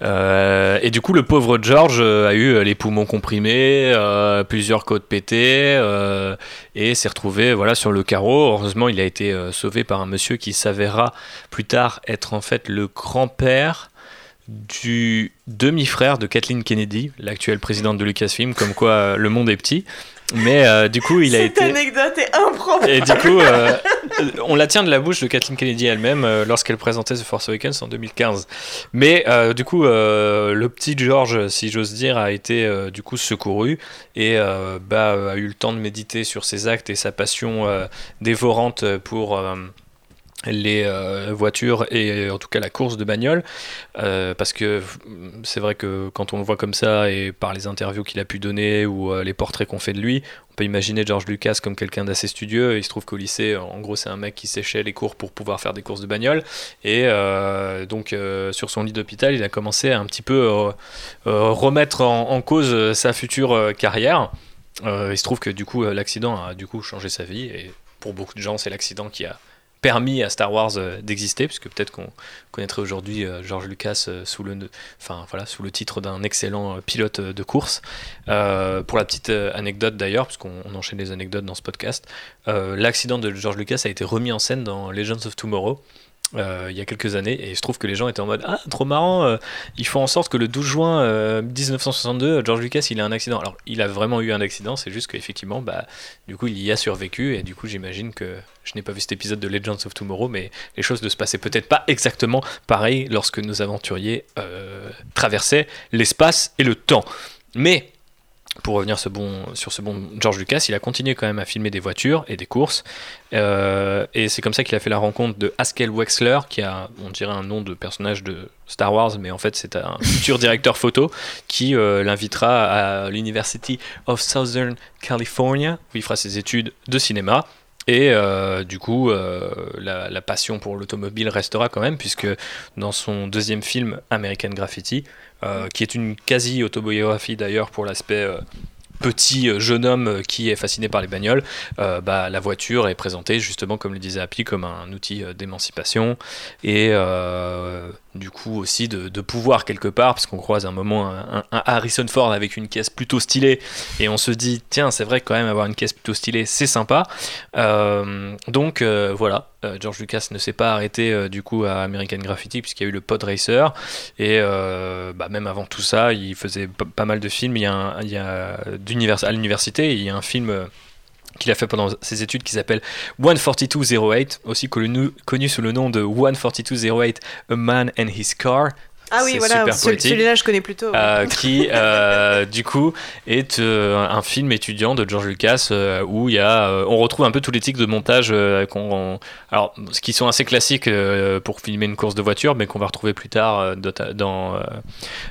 Euh, et du coup, le pauvre George a eu les poumons comprimés, plusieurs côtes pétées et s'est retrouvé voilà sur le carreau. Heureusement, il a été sauvé par un monsieur qui s'avéra plus tard être en fait le grand-père du demi-frère de Kathleen Kennedy, l'actuelle présidente de Lucasfilm, comme quoi le monde est petit. Mais euh, du coup, il a Cette été. anecdote est improbable. Et du coup, euh, on la tient de la bouche de Kathleen Kennedy elle-même euh, lorsqu'elle présentait The Force Awakens en 2015. Mais du coup, le petit George, si j'ose dire, a été du coup secouru et bah, a eu le temps de méditer sur ses actes et sa passion dévorante pour les euh, voitures et en tout cas la course de bagnole. Euh, parce que c'est vrai que quand on le voit comme ça et par les interviews qu'il a pu donner ou euh, les portraits qu'on fait de lui on peut imaginer George Lucas comme quelqu'un d'assez studieux. Il se trouve qu'au lycée en gros c'est un mec qui séchait les cours pour pouvoir faire des courses de bagnole. Et euh, donc euh, sur son lit d'hôpital il a commencé à un petit peu euh, euh, remettre en, en cause euh, sa future euh, carrière. Euh, il se trouve que du coup euh, l'accident a du coup changé sa vie. Et pour beaucoup de gens c'est l'accident qui a permis à Star Wars euh, d'exister, puisque peut-être qu'on connaîtrait aujourd'hui euh, George Lucas euh, sous, le, enfin, voilà, sous le titre d'un excellent pilote de course. Pour la petite anecdote d'ailleurs, puisqu'on on enchaîne les anecdotes dans ce podcast, l'accident de George Lucas a été remis en scène dans Legends of Tomorrow. Euh, il y a quelques années et je trouve que les gens étaient en mode ah trop marrant euh, ils font en sorte que le 12 juin euh, 1962 George Lucas il a un accident. Alors il a vraiment eu un accident c'est juste qu'effectivement bah du coup il y a survécu et du coup j'imagine que je n'ai pas vu cet épisode de Legends of Tomorrow mais les choses ne se passaient peut-être pas exactement pareil lorsque nos aventuriers euh, traversaient l'espace et le temps. Mais pour revenir sur ce bon George Lucas, il a continué quand même à filmer des voitures et des courses. Euh, et c'est comme ça qu'il a fait la rencontre de Haskell Wexler, qui a, on dirait, un nom de personnage de Star Wars, mais en fait c'est un <laughs> futur directeur photo qui euh, l'invitera à l'University of Southern California, où il fera ses études de cinéma. Et euh, du coup, la passion pour l'automobile restera quand même, puisque dans son deuxième film, American Graffiti, euh, qui est une quasi-autobiographie d'ailleurs pour l'aspect euh, petit euh, jeune homme qui est fasciné par les bagnoles, bah, la voiture est présentée justement, comme le disait Happy, comme un outil d'émancipation. Et du coup aussi de, de pouvoir quelque part, parce qu'on croise un moment un, Harrison Ford avec une caisse plutôt stylée et on se dit, tiens, c'est vrai que quand même avoir une caisse plutôt stylée, c'est sympa. Euh, donc euh, voilà, euh, George Lucas ne s'est pas arrêté du coup à American Graffiti puisqu'il y a eu le Pod Racer et bah, même avant tout ça, il faisait pas mal de films. Il y a, a d'univers à l'université, il y a un film qu'il a fait pendant ses études qui s'appelle 14208, aussi connu, sous le nom de 14208 A Man and His Car. Ah oui, C'est voilà, celui-là je connais plutôt. ouais. Euh, qui euh, du coup est euh, un film étudiant de George Lucas où il y a on retrouve un peu tous les tics de montage qu'on on- alors qui sont assez classiques pour filmer une course de voiture mais qu'on va retrouver plus tard dans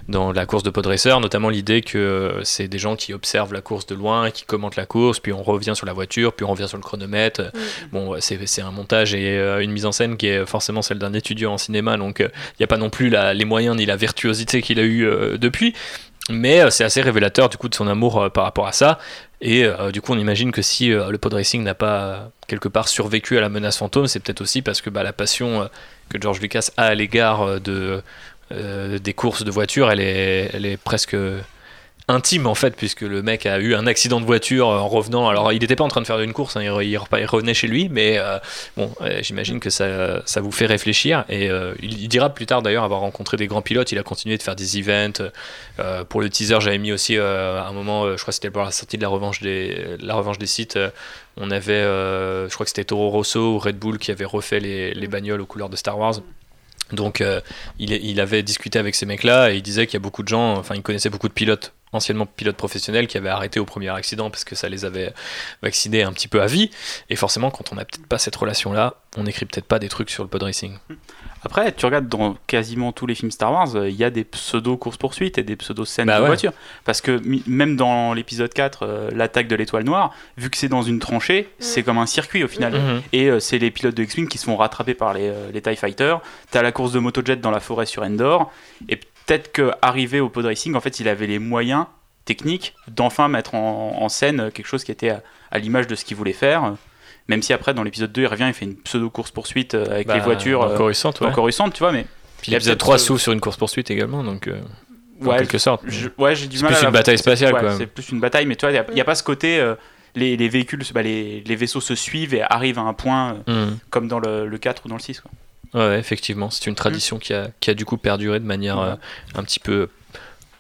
dans, la course de pod racer notamment l'idée que c'est des gens qui observent la course de loin qui commentent la course puis on revient sur la voiture puis on revient sur le chronomètre Mm. bon c'est c'est un montage et une mise en scène qui est forcément celle d'un étudiant en cinéma donc il n'y a pas non plus la- les moyens ni la virtuosité qu'il a eu euh, depuis. Mais euh, c'est assez révélateur du coup de son amour euh, par rapport à ça. Et du coup on imagine que si le pod racing n'a pas quelque part survécu à la menace fantôme c'est peut-être aussi parce que bah, la passion que George Lucas a à l'égard de des courses de voiture elle est, elle est presque intime en fait puisque le mec a eu un accident de voiture en revenant. Alors il n'était pas en train de faire une course hein, il, revenait chez lui mais euh, bon euh, j'imagine que ça, ça vous fait réfléchir. Et euh, il, dira plus tard d'ailleurs avoir rencontré des grands pilotes. Il a continué de faire des events euh, pour le teaser. J'avais mis aussi euh, à un moment euh, je crois que c'était pour la sortie de la revanche des, la revanche des sites euh, on avait euh, je crois que c'était Toro Rosso ou Red Bull qui avait refait les, les bagnoles aux couleurs de Star Wars. Donc euh, il, il avait discuté avec ces mecs-là et il disait qu'il y a beaucoup de gens, enfin il connaissait beaucoup de pilotes anciennement pilotes professionnels qui avaient arrêté au premier accident parce que ça les avait vaccinés un petit peu à vie. Et forcément, quand on n'a peut-être pas cette relation-là, on n'écrit peut-être pas des trucs sur le pod racing. Après, tu regardes dans quasiment tous les films Star Wars, euh, il y a des pseudo-courses-poursuites et des pseudo-scènes Bah de ouais. voiture. Parce que même dans l'épisode 4, euh, l'attaque de l'étoile noire, vu que c'est dans une tranchée, c'est comme un circuit au final. Mhm. Et euh, c'est les pilotes de X-Wing qui se font rattraper par les, euh, les TIE Fighters. T'as la course de motojet dans la forêt sur Endor. Et peut-être qu'arrivé au pod racing, en fait, il avait les moyens techniques d'enfin mettre en, en scène quelque chose qui était à, à l'image de ce qu'il voulait faire. Même si après, dans l'épisode 2, il revient, il fait une pseudo-course-poursuite euh, avec Bah, les voitures dans euh, Coruscant, ouais. Coruscant, tu vois, mais Puis l'épisode peut-être 3 ce- s'ouvre sur une course-poursuite également, donc euh, en ouais, quelque sorte. je- ouais, j'ai du C'est mal plus à une la- bataille spatiale, ouais, quoi. C'est plus une bataille, mais tu vois, il n'y a, pas ce côté. euh, les, les véhicules, bah, les, les vaisseaux se suivent et arrivent à un point euh, Mhm. comme dans le, le 4 ou dans le 6. Quoi. Ouais, effectivement, c'est une tradition qui, a, qui a du coup perduré de manière Ouais. euh, un petit peu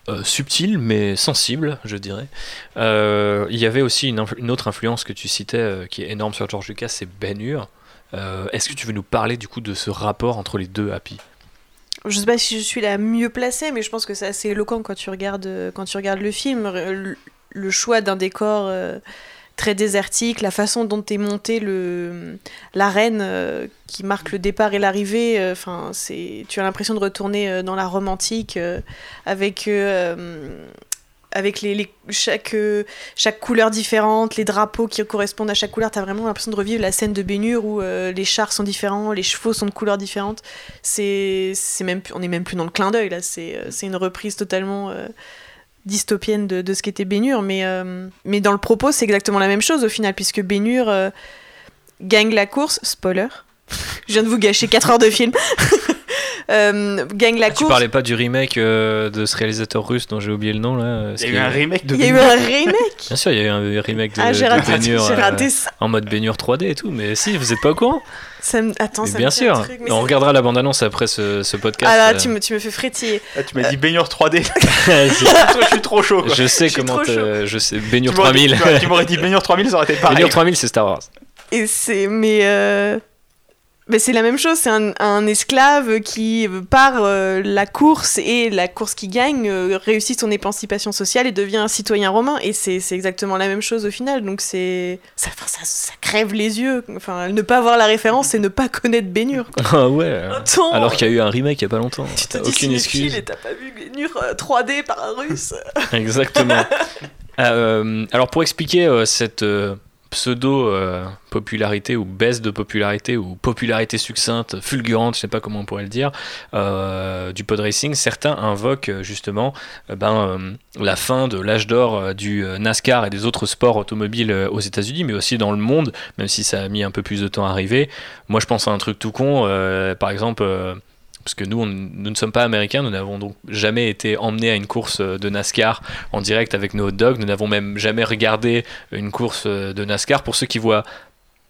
euh, subtile mais sensible, je dirais. Euh, Il y avait aussi une, une autre influence que tu citais euh, qui est énorme sur George Lucas, c'est Ben Hur. Euh, Est-ce que tu veux nous parler du coup de ce rapport entre les deux Happy? Je sais pas si je suis la mieux placée, mais je pense que c'est assez éloquent quand tu regardes, quand tu regardes le film. Le, le choix d'un décor euh, très désertique, la façon dont est monté le l'arène euh, qui marque le départ et l'arrivée. euh, Enfin, c'est tu as l'impression de retourner euh, dans la romantique euh, avec avec les, chaque, chaque couleur différente, les drapeaux qui correspondent à chaque couleur. Tu as vraiment l'impression de revivre la scène de Bénure où les chars sont différents, les chevaux sont de couleurs différentes c'est c'est même on est même plus dans le clin d'œil là c'est c'est une reprise totalement dystopienne de, de ce qu'était Bénure mais euh, mais dans le propos c'est exactement la même chose au final puisque Bénure euh, gagne la course spoiler je viens de vous gâcher 4 heures de film <laughs> Euh, gagne la Ah, Tu course. parlais pas du remake euh, de ce réalisateur russe dont j'ai oublié le nom là Il y a eu un remake de il y a eu un remake. Bien sûr, il y a eu un remake de, ah j'ai de raté, Hur, j'ai raté ça, en mode Hur 3D et tout, mais si, vous êtes pas au courant ça me... attends Mais ça me Bien sûr, truc, mais on regardera la bande-annonce après ce, ce podcast. ah là euh. tu me, tu me fais frétiller Ah, tu m'as dit baigneur 3D. <laughs> je je suis trop chaud. Quoi. je sais Je comment je sais dit- 3000. tu m'aurais- dit baigneur 3000, ça aurait été pareil. Hur 3000 c'est Star Wars. Et c'est mais euh, mais c'est la même chose, c'est un, un esclave qui euh, par euh, la course et la course qui gagne euh, réussit son émancipation sociale et devient un citoyen romain et c'est c'est exactement la même chose au final. Donc c'est ça, enfin, ça, ça crève les yeux. Enfin ne pas voir la référence c'est ne pas connaître Bénur. Ah ouais. Attends, Alors qu'il y a eu un remake il y a pas longtemps. tu T'as aucune excuse. et t'as pas vu Bénur euh, 3D par un russe. <laughs> Exactement. <laughs> Euh, alors pour expliquer euh, cette euh, pseudo euh, ou baisse de popularité ou popularité succincte, fulgurante, je sais pas comment on pourrait le dire, euh, du pod racing, certains invoquent euh, justement ben, la fin de l'âge d'or du NASCAR et des autres sports automobiles aux États-Unis, mais aussi dans le monde, même si ça a mis un peu plus de temps à arriver. Moi, je pense à un truc tout con, par exemple. Parce que nous, on- nous ne sommes pas américains, nous n'avons donc jamais été emmenés à une course euh, de NASCAR en direct avec nos hot dogs, nous n'avons même jamais regardé une course euh, de NASCAR. Pour ceux qui voient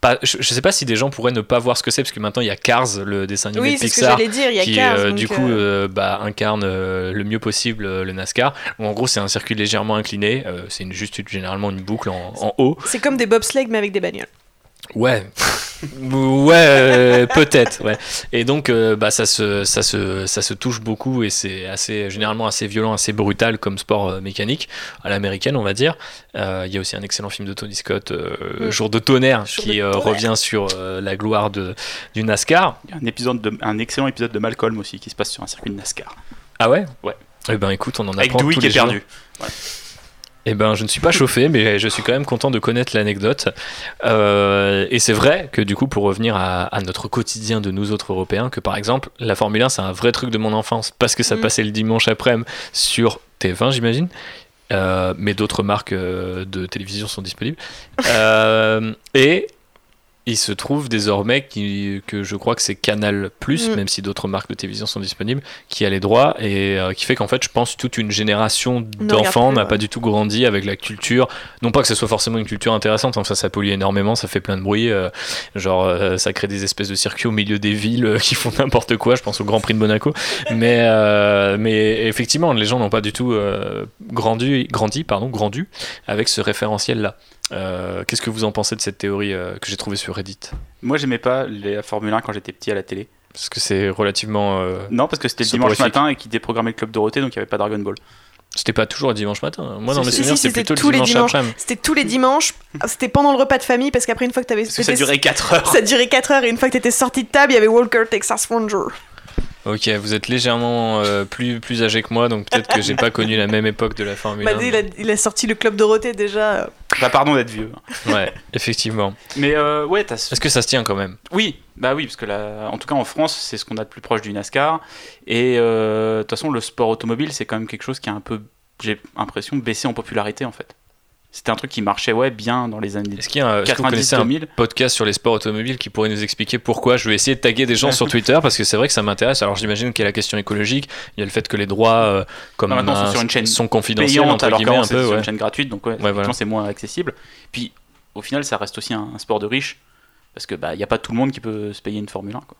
pas, je, je sais pas si des gens pourraient ne pas voir ce que c'est, parce que maintenant il y a Cars, le dessin animé Oui de ce Pixar, dire. Il y a qui Cars, euh, du coup euh, euh, bah, incarne le mieux possible le NASCAR. Où en gros c'est un circuit légèrement incliné, c'est une, juste une- généralement une boucle en, en haut. c'est comme des bobsleighs mais avec des bagnoles. Ouais, ouais, euh, peut-être, ouais. Et donc, euh, bah, ça se, ça se, ça se touche beaucoup et c'est assez, généralement assez violent, assez brutal comme sport euh, mécanique à l'américaine, on va dire. Euh, Il y a aussi un excellent film de Tony Scott, euh, Mm. Jour de tonnerre, Jour qui de euh, tonnerre. revient sur euh, la gloire de, du NASCAR. Il y a un, épisode de, un excellent épisode de Malcolm aussi qui se passe sur un circuit de NASCAR. Ah ouais? Ouais. Eh ben, écoute, on en Avec apprend Dewey tous qui les est jours. perdu. Eh ben, je ne suis pas chauffé, mais je suis quand même content de connaître l'anecdote. Euh, et c'est vrai que du coup, pour revenir à, à notre quotidien de nous autres Européens, que par exemple, la Formule 1, c'est un vrai truc de mon enfance parce que ça Mm. passait le dimanche après-midi sur TF1, j'imagine. Euh, mais d'autres marques euh, de télévision sont disponibles. Euh, et il se trouve désormais que je crois que c'est Canal Plus, Mm. même si d'autres marques de télévision sont disponibles, qui a les droits et euh, qui fait qu'en fait, je pense toute une génération d'enfants n'a ouais. pas du tout grandi avec la culture. Non pas que ce soit forcément une culture intéressante, enfin ça pollue énormément, ça fait plein de bruit, euh, genre euh, ça crée des espèces de circuits au milieu des villes <laughs> qui font n'importe quoi. Je pense au Grand Prix de Monaco, <laughs> mais mais effectivement, les gens n'ont pas du tout grandi, grandi, pardon, grandu avec ce référentiel là. Qu'est-ce que vous en pensez de cette théorie euh, que j'ai trouvée sur Reddit Moi, j'aimais pas la Formule 1 quand j'étais petit à la télé. Parce que c'est relativement. euh, Non, parce que c'était le dimanche matin et qu'ils déprogrammaient le club Dorothée, donc il n'y avait pas Dragon Ball. C'était pas toujours dimanche matin. Moi, dans mes souvenirs, c'était plutôt tous le les dimanche dimanches. après-midi. C'était tous les dimanches, c'était pendant le repas de famille parce qu'après une fois que t'avais Parce que ça durait 4 heures. ça durait 4 heures et une fois que t'étais sorti de table, il y avait Walker Texas Ranger. Ok, vous êtes légèrement euh, plus, plus âgé que moi, donc peut-être que j'ai pas connu la même époque de la Formule Bah, 1. il, a, il a sorti le club Dorothée déjà. Bah, pardon d'être vieux. Ouais, effectivement. Mais euh, ouais, t'as. Est-ce que ça se tient quand même? Oui, bah oui, parce que là, en tout cas en France, c'est ce qu'on a de plus proche du NASCAR. Et euh, de toute façon, le sport automobile, c'est quand même quelque chose qui a un peu, j'ai l'impression, baissé en popularité en fait. C'était un truc qui marchait ouais bien dans les années Est-ce qu'il y a un- est-ce que vous connaissez un 90-2000. podcast sur les sports automobiles qui pourrait nous expliquer pourquoi Je vais essayer de taguer des gens sur Twitter? Parce que c'est vrai que ça m'intéresse. Alors j'imagine qu'il y a la question écologique, il y a le fait que les droits euh, comme Non, maintenant, un- c'est sur une chaîne sont confidentiels Payante, alors qu'avant sur Ouais. une chaîne gratuite, donc ouais, voilà. effectivement, c'est moins accessible. Puis au final, ça reste aussi un, un sport de riche parce que bah il y a pas tout le monde qui peut se payer une Formule 1 quoi.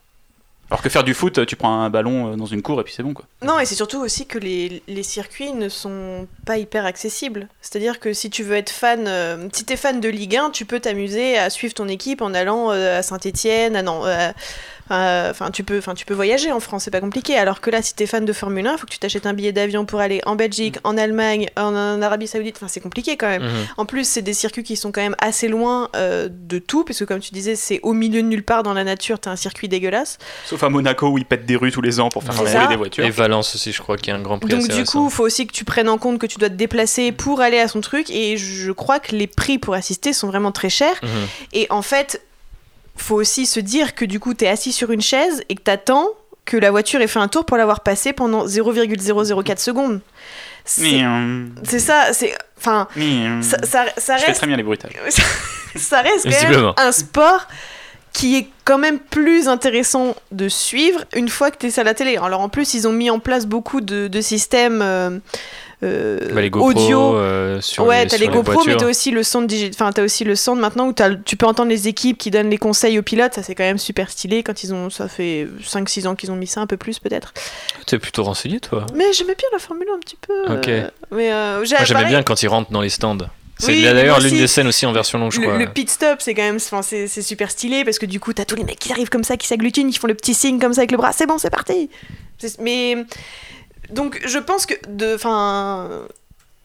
Alors que faire du foot, tu prends un ballon euh, dans une cour et puis c'est bon quoi. Non, et c'est surtout aussi que les, les circuits ne sont pas hyper accessibles. C'est-à-dire que si tu veux être fan, euh, si t'es fan de Ligue 1, tu peux t'amuser à suivre ton équipe en allant euh, à Saint-Etienne, à non, euh, enfin tu peux, enfin tu peux voyager en France, c'est pas compliqué. Alors que là, si t'es fan de Formule 1, il faut que tu t'achètes un billet d'avion pour aller en Belgique, en Allemagne, en, en Arabie Saoudite. Enfin, c'est compliqué quand même. Mhm. En plus, c'est des circuits qui sont quand même assez loin euh, de tout, parce que comme tu disais, c'est au milieu de nulle part dans la nature. T'as un circuit dégueulasse. Sauf à Monaco où ils pètent des rues tous les ans pour faire rouler des voitures. Et Valence aussi, je crois qu'il y a un grand prix Donc assez du récent. coup, il faut aussi que tu prennes en compte que tu dois te déplacer pour aller à son truc. Et je crois que les prix pour assister sont vraiment très chers. Mhm. Et en fait, faut aussi se dire que du coup, tu es assis sur une chaise et que t'attends que la voiture ait fait un tour pour l'avoir passé pendant 0,004 secondes. C'est Miam, c'est ça, c'est... Enfin, miam. ça, ça, ça Je fais reste très bien les bruitages. <laughs> ça reste quand même un sport qui est quand même plus intéressant de suivre une fois que tu es à la télé. Alors en plus, ils ont mis en place beaucoup de, de systèmes euh, euh, Bah, les GoPro audio. euh, sur ouais, t'as les GoPro, mais voitures. t'as aussi le son digi- enfin t'as aussi le son maintenant où t'as- tu peux entendre les équipes qui donnent les conseils aux pilotes. Ça c'est quand même super stylé quand ils ont, ça fait 5-6 ans qu'ils ont mis ça, un peu plus peut-être. T'es plutôt renseigné, toi Mais j'aimais bien la Formule 1 un petit peu. Ok. euh, mais euh, j'aimais bien quand ils rentrent dans les stands. C'est Oui, d'ailleurs l'une des scènes aussi en version longue, je le, crois. le pit stop, c'est quand même, c'est super stylé parce que du coup, t'as tous les mecs qui arrivent comme ça, qui s'agglutinent, qui font le petit signe comme ça avec le bras. C'est bon, c'est parti. Mais donc, je pense que de, enfin,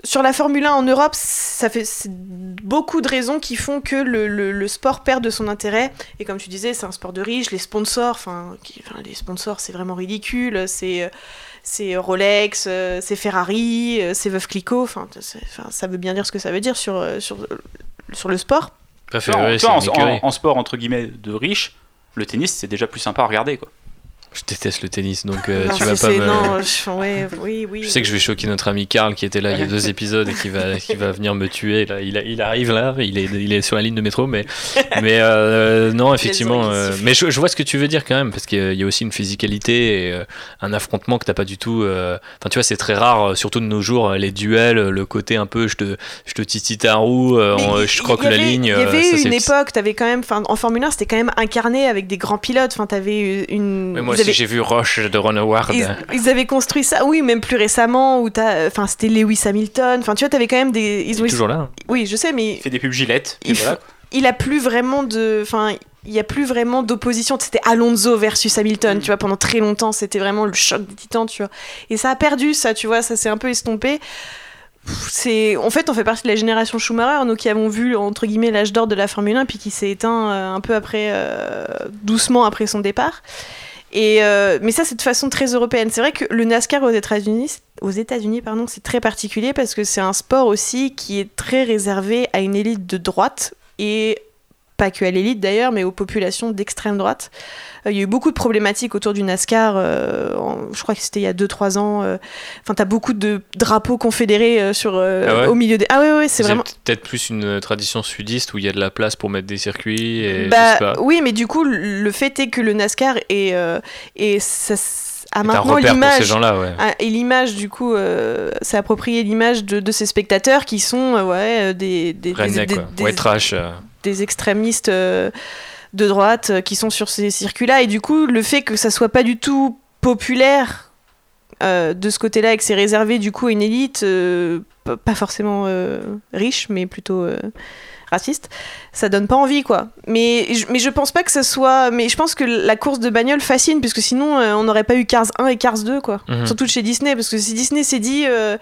sur la Formule 1 en Europe, ça fait c'est beaucoup de raisons qui font que le, le- le sport perd de son intérêt. Et comme tu disais, c'est un sport de riches. Les sponsors, enfin, les sponsors, c'est vraiment ridicule. C'est c'est Rolex, euh, c'est Ferrari, euh, c'est Veuve Clicquot. Enfin, ça veut bien dire ce que ça veut dire sur sur sur le sport. Bref, vois, en- ouais, sport entre guillemets de riche, le tennis c'est déjà plus sympa à regarder quoi. Je déteste le tennis, donc euh, Non, tu vas pas me... non, je- ouais, oui, oui. Je sais que je vais choquer notre ami Karl qui était là il y a deux épisodes et qui va, <laughs> qui va venir me tuer. Là. Il, arrive là, il est, il est sur la ligne de métro, mais, mais euh, non, effectivement. euh, mais je, je vois ce que tu veux dire quand même, parce qu'il y a aussi une physicalité et euh, un affrontement que t'as pas du tout. euh, Enfin, tu vois, c'est très rare, euh, surtout de nos jours, euh, les duels, euh, le côté un peu je te, je te titille ta roue, euh, je croque y la ligne. Il y euh, avait ça, une époque, avais quand même, en Formule 1, c'était quand même incarné avec des grands pilotes. Enfin, t'avais une. Moi avaient, j'ai vu Roche de Ron Howard. ils, ils avaient construit ça, oui, même plus récemment, où t'as, enfin, c'était Lewis Hamilton. Enfin, tu vois, t'avais quand même des. Ils Il ont, toujours là. hein. oui, je sais, mais Il fait des pubs gilettes. et Il voilà. il a plus vraiment de, enfin, il y a plus vraiment d'opposition. C'était Alonso versus Hamilton, tu vois, pendant très longtemps, c'était vraiment le choc des titans, tu vois. Et ça a perdu ça, tu vois, ça s'est un peu estompé. C'est, en fait, on fait partie de la génération Schumacher, nous qui avons vu entre guillemets l'âge d'or de la Formule 1, puis qui s'est éteint euh, un peu après, euh, doucement après son départ. Euh, mais ça, c'est de façon très européenne. C'est vrai que le NASCAR aux États-Unis, aux États-Unis, c'est très particulier parce que c'est un sport aussi qui est très réservé à une élite de droite et pas que à l'élite d'ailleurs, mais aux populations d'extrême droite. Euh, Il y a eu beaucoup de problématiques autour du NASCAR, euh, en- je crois que c'était il y a 2-3 ans. euh. Enfin, t'as beaucoup de drapeaux confédérés sur, Ah ouais au milieu des. Ah ouais, ouais, c'est vraiment. peut-être plus une tradition sudiste où il y a de la place pour mettre des circuits. Et je sais Bah, pas. oui, mais du coup, le fait est que le NASCAR est, et ça, a un maintenant l'image. ouais. Ah, Et l'image, du coup, euh, s'est approprié l'image de, de ces spectateurs qui sont euh, ouais, euh, des, des, des, Redneck, des- quoi. des- White trash. euh. des extrémistes de droite qui sont sur ces circuits-là. Et du coup, le fait que ça soit pas du tout populaire de ce côté-là et que c'est réservé du coup à une élite, pas forcément riches, mais plutôt racistes, ça donne pas envie, quoi. Mais, je- mais je pense pas que ça soit. Mais je pense que la course de bagnole fascine, puisque sinon, euh, on n'aurait pas eu Cars 1 et Cars 2, quoi. Mhm. Surtout chez Disney, parce que si Disney s'est dit. euh,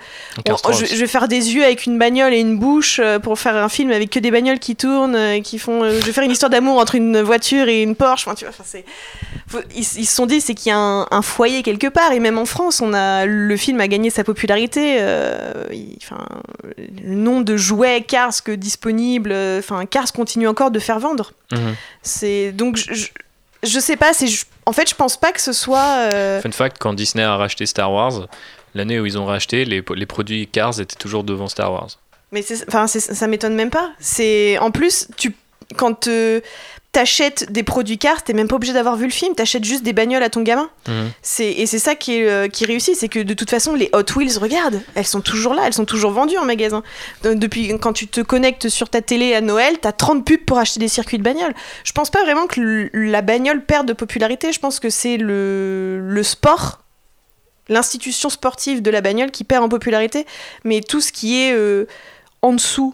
3 je, vais faire des yeux avec une bagnole et une bouche euh, pour faire un film avec que des bagnoles qui tournent, qui font. je vais faire une histoire d'amour entre une voiture et une Porsche. Enfin, tu vois, enfin, faut- ils, ils se sont dit c'est qu'il y a un, un foyer quelque part et même en France, on a le film a gagné sa popularité. il- Enfin, le nombre de jouets Cars que disponibles. Enfin, Cars continue encore de faire vendre. Mhm. C'est donc je, je, je sais pas. C'est en fait je pense pas que ce soit. euh, Fun fact, quand Disney a racheté Star Wars, l'année où ils ont racheté, les, les produits Cars étaient toujours devant Star Wars. Mais enfin, ça m'étonne même pas. C'est en plus, tu, quand euh, t'achètes des produits Cars, t'es même pas obligé d'avoir vu le film. T'achètes juste des bagnoles à ton gamin. Mhm. C'est et c'est ça qui est euh, qui réussit, c'est que de toute façon les Hot Wheels, regarde, elles sont toujours là, elles sont toujours vendues en magasin. De- Depuis quand tu te connectes sur ta télé à Noël, t'as 30 pubs pour acheter des circuits de bagnoles. Je pense pas vraiment que la bagnole perde de popularité. Je pense que c'est le le sport. L'institution sportive de la bagnole qui perd en popularité, mais tout ce qui est euh, en dessous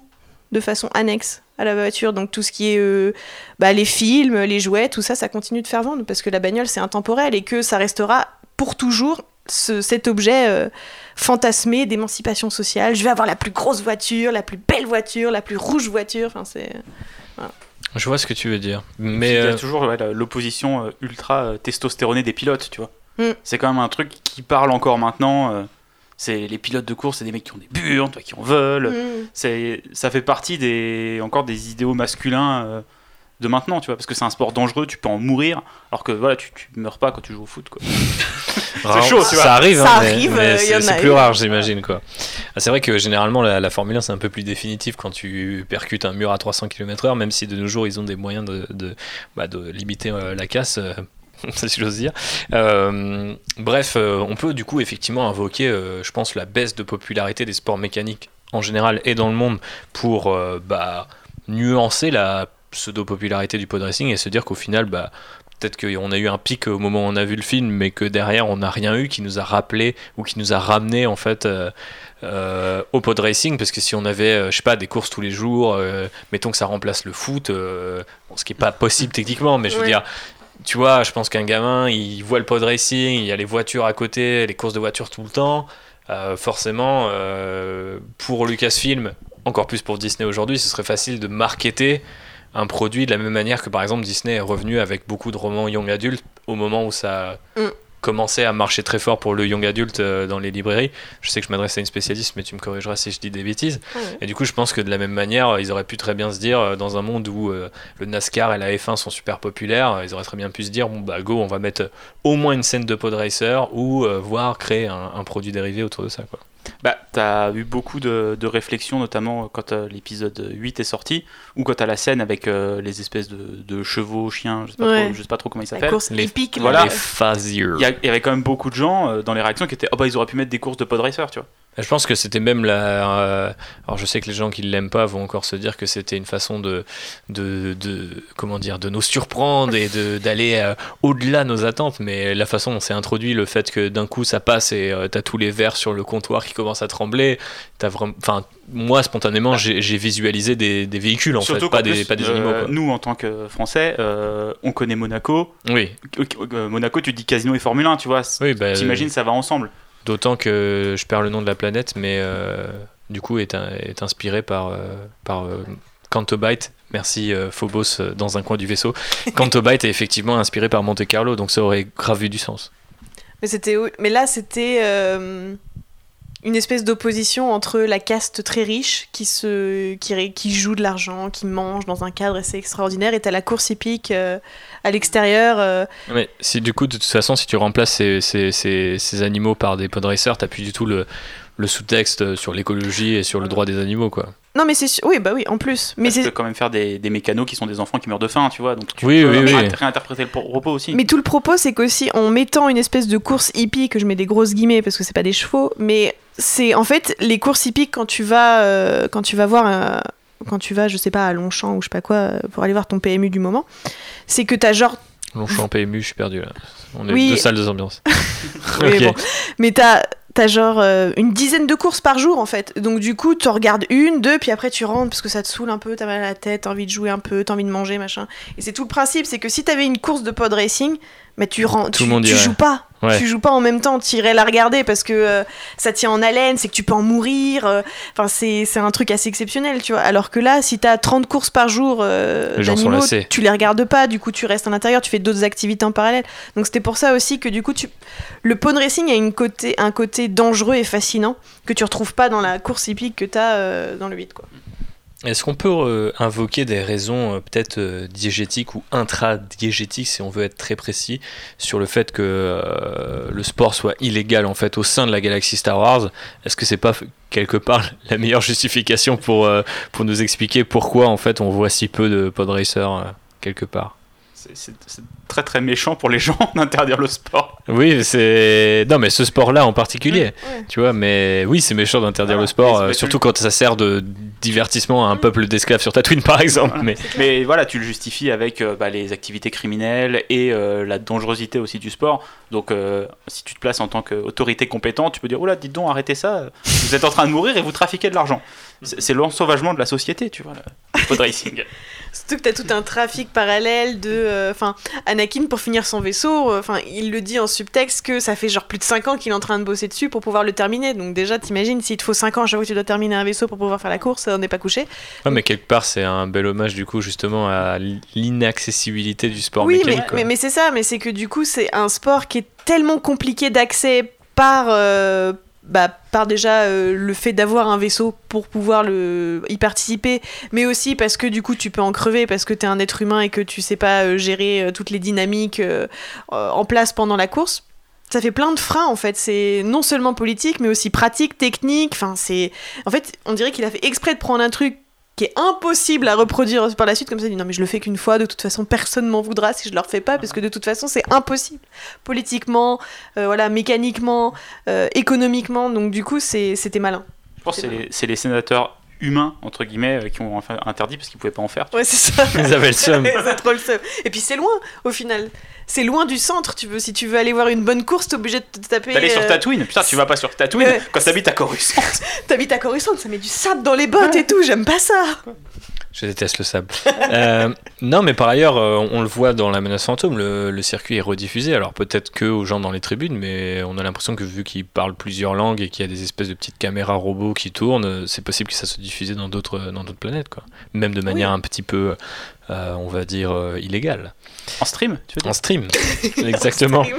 de façon annexe à la voiture. Donc tout ce qui est euh, bah, les films, les jouets, tout ça, ça continue de faire vendre parce que la bagnole c'est intemporel et que ça restera pour toujours ce- cet objet euh, fantasmé d'émancipation sociale. Je vais avoir la plus grosse voiture, la plus belle voiture, la plus rouge voiture. Enfin c'est Je vois ce que tu veux dire. Mais il y a euh, toujours ouais, l'opposition ultra testostéronée des pilotes, tu vois. Mm. C'est quand même un truc qui parle encore maintenant. C'est les pilotes de course, c'est des mecs qui ont des burnes, toi, qui en veulent. Mm. C'est, ça fait partie des encore des idéaux masculins euh, de maintenant, tu vois, parce que c'est un sport dangereux, tu peux en mourir, alors que voilà, tu, tu meurs pas quand tu joues au foot, quoi. <laughs> rare- chaud, tu vois. Ça arrive, Ça hein, mais- arrive, mais euh, c'est c'est plus rare, j'imagine. quoi. Ah, c'est vrai que généralement, la, la Formule 1, c'est un peu plus définitif quand tu percutes un mur à 300 km/h, même si de nos jours, ils ont des moyens de, de, bah, de limiter euh, la casse. euh, <laughs> si j'ose dire. Euh, bref, euh, on peut du coup effectivement invoquer, euh, je pense, la baisse de popularité des sports mécaniques en général et dans le monde pour bah, nuancer la pseudo-popularité du pod racing et se dire qu'au final, bah, peut-être qu'on a eu un pic au moment où on a vu le film, mais que derrière on n'a rien eu qui nous a rappelé ou qui nous a ramené en fait euh, euh, au pod racing, parce que si on avait, euh, je sais pas, des courses tous les jours, mettons que ça remplace le foot, bon, ce qui est pas possible techniquement, mais je veux Ouais. dire. Tu vois, je pense qu'un gamin, il voit le pod racing, il y a les voitures à côté, les courses de voitures tout le temps. Euh, forcément, euh, pour Lucasfilm, encore plus pour Disney aujourd'hui, ce serait facile de marketer un produit de la même manière que par exemple Disney est revenu avec beaucoup de romans young adult au moment où ça Mm. Commençait à marcher très fort pour le young adult euh, dans les librairies. Je sais que je m'adresse à une spécialiste, mais tu me corrigeras si je dis des bêtises. Ouais. Et du coup, je pense que de la même manière, ils auraient pu très bien se dire, euh, dans un monde où euh, le NASCAR et la F1 sont super populaires, ils auraient très bien pu se dire, bon bah go, on va mettre au moins une scène de pod racer ou euh, voire créer un, un produit dérivé autour de ça. Quoi. Bah, t'as eu beaucoup de, de réflexions, notamment quand euh, l'épisode 8 est sorti, ou quand t'as la scène avec euh, les espèces de, de chevaux, chiens, je sais, pas Ouais. trop, je sais pas trop comment ils s'appellent. course Les- épique. là. Voilà. Les. Il y, avait quand même beaucoup de gens euh, dans les réactions qui étaient, oh bah ils auraient pu mettre des courses de pod racer, tu vois. Je pense que c'était même la. euh, alors je sais que les gens qui ne l'aiment pas vont encore se dire que c'était une façon de, de, de comment dire, de nous surprendre et <laughs> d'aller euh, au-delà de nos attentes. Mais la façon dont c'est introduit, le fait que d'un coup ça passe et euh, t'as tous les verres sur le comptoir qui commencent à trembler, t'as vraiment. Enfin, moi spontanément, j'ai visualisé des, des véhicules en fait, pas des, pas des euh, animaux. quoi. Nous, en tant que Français, euh, on connaît Monaco. Oui, Euh, Monaco, tu dis casino et Formule 1, tu vois. oui, bah, T'imagines, ça va ensemble. D'autant que je perds le nom de la planète, mais euh, du coup est, inspiré par, euh, par euh, Cantobite. Merci Phobos dans un coin du vaisseau. <laughs> Cantobite est effectivement inspiré par Monte Carlo, donc ça aurait grave eu du sens. Mais, c'était, mais là, c'était euh, une espèce d'opposition entre la caste très riche qui, se, qui, joue de l'argent, qui mange dans un cadre assez extraordinaire, et t'as la course hippique euh, à l'extérieur. euh, Mais si du coup, de toute façon, si tu remplaces ces, ces, ces, animaux par des pod racers, t'as plus du tout le, le sous-texte sur l'écologie et sur le droit des animaux, quoi. Non, mais c'est sûr. Oui, bah oui, en plus. Mais, tu c'est... peux quand même faire des, des mécanos qui sont des enfants qui meurent de faim, tu vois. Donc tu Oui, peux oui, oui. ré- réinterpréter le propos aussi. mais tout le propos, c'est qu'aussi, en mettant une espèce de course hippie, que je mets des grosses guillemets parce que c'est pas des chevaux, mais c'est en fait les courses hippiques quand tu vas, euh, quand tu vas voir un- Quand tu vas, je sais pas, à Longchamp ou je sais pas quoi, euh, pour aller voir ton PMU du moment, c'est que t'as genre Longchamp PMU, je suis perdu là. On est Oui. deux salles de ambiance. <laughs> Oui, Ok. bon. Mais t'as t'as genre euh, une dizaine de courses par jour en fait. Donc du coup, tu en regardes une, deux, puis après tu rentres parce que ça te saoule un peu, t'as mal à la tête, t'as envie de jouer un peu, t'as envie de manger, machin. Et c'est tout le principe, c'est que si t'avais une course de pod racing, mais tu, rends, Tout tu, le monde tu joues pas. Ouais. Tu joues pas en même temps, tu irais la regarder parce que euh, ça tient en haleine, c'est que tu peux en mourir. euh, Enfin, c'est c'est un truc assez exceptionnel, tu vois. Alors que là, si t'as 30 courses par jour euh, Les gens sont d'animaux, lassés. tu les regardes pas, du coup tu restes à l'intérieur, tu fais d'autres activités en parallèle. Donc c'était pour ça aussi que du coup, tu... le pony racing a une côté, un côté dangereux et fascinant que tu retrouves pas dans la course hippique que t'as euh, dans le 8. Quoi. Est-ce qu'on peut euh, invoquer des raisons euh, peut-être euh, diégétiques ou intra-diégétiques, si on veut être très précis, sur le fait que euh, le sport soit illégal en fait au sein de la galaxie Star Wars? Est-ce que c'est pas quelque part <laughs> la meilleure justification pour, pour nous expliquer pourquoi en fait on voit si peu de pod racers quelque part? C'est très très méchant pour les gens <laughs> d'interdire le sport. Oui, c'est non mais ce sport-là en particulier. Ouais. Tu vois, mais oui, c'est méchant d'interdire Voilà. le sport, euh, surtout quand ça sert de divertissement à un peuple d'esclaves sur Tatooine, par exemple. Voilà. Mais Mais voilà, tu le justifies avec euh, bah, les activités criminelles et euh, la dangerosité aussi du sport. Donc, euh, si tu te places en tant qu'autorité compétente, tu peux dire Oh là, dites donc, arrêtez ça, vous êtes en train de mourir et vous trafiquez de l'argent. C'est c'est l'ensauvagement de la société, tu vois, le pod racing. <laughs> Surtout que t'as tout un trafic parallèle de. euh, Enfin, Anakin, pour finir son vaisseau, euh, enfin, il le dit en subtexte que ça fait genre plus de 5 ans qu'il est en train de bosser dessus pour pouvoir le terminer. Donc, déjà, t'imagines, s'il te faut 5 ans à chaque fois que tu dois terminer un vaisseau pour pouvoir faire la course, on n'est pas couché. Ouais, mais quelque part, c'est un bel hommage du coup justement à l'inaccessibilité du sport oui, mais, mécanique. quoi. mais, mais c'est ça, mais c'est que du coup, c'est un sport qui est tellement compliqué d'accès par. euh, bah, par déjà euh, le fait d'avoir un vaisseau pour pouvoir le, y participer, mais aussi parce que du coup tu peux en crever parce que tu es un être humain et que tu sais pas euh, gérer euh, toutes les dynamiques en place pendant la course. Ça fait plein de freins en fait. C'est non seulement politique, mais aussi pratique, technique. Enfin, c'est. En fait, on dirait qu'il a fait exprès de prendre un truc qui est impossible à reproduire par la suite comme ça il dit non mais je le fais qu'une fois de toute façon personne m'en voudra si je le refais pas parce que de toute façon c'est impossible politiquement euh, voilà mécaniquement euh, économiquement donc du coup c'était malin Je pense que c'est les, c'est les sénateurs humains, entre guillemets, euh, qui ont enfin interdit parce qu'ils pouvaient pas en faire. ouais c'est ça Ils avaient le seum. <laughs> c'est trop le seum. et puis c'est loin au final c'est loin du centre tu veux si tu veux aller voir une bonne course t'es obligé de te taper D'aller sur euh, Tatooine, putain, tu vas pas sur Tatooine Ouais. quand t'habites à Coruscant. <laughs> t'habites à Coruscant ça met du sable dans les bottes et tout j'aime pas ça Je déteste le sable. Euh, non, mais par ailleurs, euh, on le voit dans La Menace Fantôme, le, le circuit est rediffusé. Alors peut-être que aux gens dans les tribunes, mais on a l'impression que vu qu'il parle plusieurs langues et qu'il y a des espèces de petites caméras robots qui tournent, euh, c'est possible que ça soit diffusé dans d'autres dans d'autres planètes, quoi. Même de manière un petit peu, euh, on va dire, euh, illégale. En stream, tu veux dire En stream, <laughs> exactement. <laughs>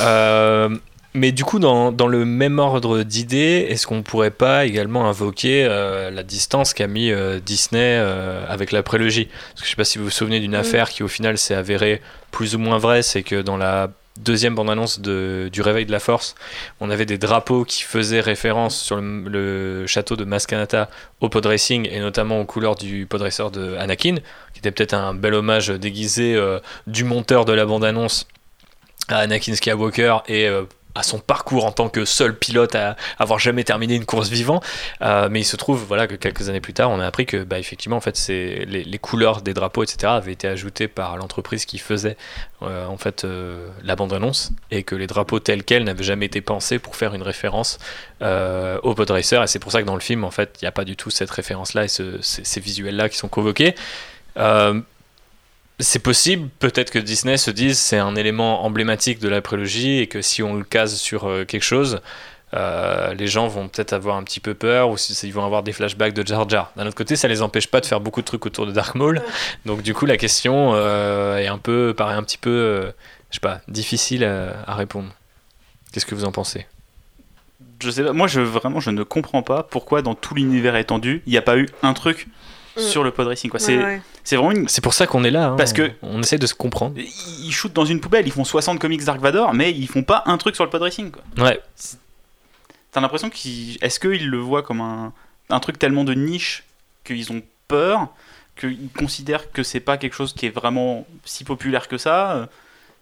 Euh, mais du coup, dans, dans le même ordre d'idées, est-ce qu'on pourrait pas également invoquer euh, la distance qu'a mis euh, Disney euh, avec la prélogie? Parce que je sais pas si vous vous souvenez d'une affaire qui au final s'est avérée plus ou moins vraie, c'est que dans la deuxième bande-annonce de- du Réveil de la Force, on avait des drapeaux qui faisaient référence sur le, château de Maskanata au pod racing et notamment aux couleurs du pod racer de Anakin, qui était peut-être un bel hommage déguisé euh, du monteur de la bande-annonce à Anakin Skywalker et euh, à son parcours en tant que seul pilote à avoir jamais terminé une course vivant. Euh, mais il se trouve voilà, que quelques années plus tard, on a appris que bah, effectivement, en fait, c'est les, couleurs des drapeaux, etc., avaient été ajoutées par l'entreprise qui faisait euh, en fait, euh, la bande-annonce et que les drapeaux tels quels n'avaient jamais été pensés pour faire une référence au pod racer. Et c'est pour ça que dans le film, en fait, il n'y a pas du tout cette référence-là et ce- ces, ces visuels-là qui sont convoqués. C'est possible, peut-être que Disney se dise c'est un élément emblématique de la prélogie et que si on le case sur euh, quelque chose, euh, les gens vont peut-être avoir un petit peu peur ou si- ils vont avoir des flashbacks de Jar Jar. D'un autre côté, ça les empêche pas de faire beaucoup de trucs autour de Dark Maul. Donc du coup, la question euh, est un peu, paraît un petit peu, euh, je sais pas, difficile à, à répondre. Qu'est-ce que vous en pensez? Je sais pas, moi je vraiment je ne comprends pas pourquoi dans tout l'univers étendu, il n'y a pas eu un truc Mm. sur le pod racing quoi. C'est ouais. c'est vraiment une C'est pour ça qu'on est là. hein. Parce que- on, on essaie de se comprendre. ils shootent dans une poubelle, ils font 60 comics Dark Vador, mais ils font pas un truc sur le pod racing quoi. Ouais. T'as l'impression qu'ils. Est-ce qu'ils le voient comme un, un truc tellement de niche qu'ils ont peur, qu'ils considèrent que c'est pas quelque chose qui est vraiment si populaire que ça euh,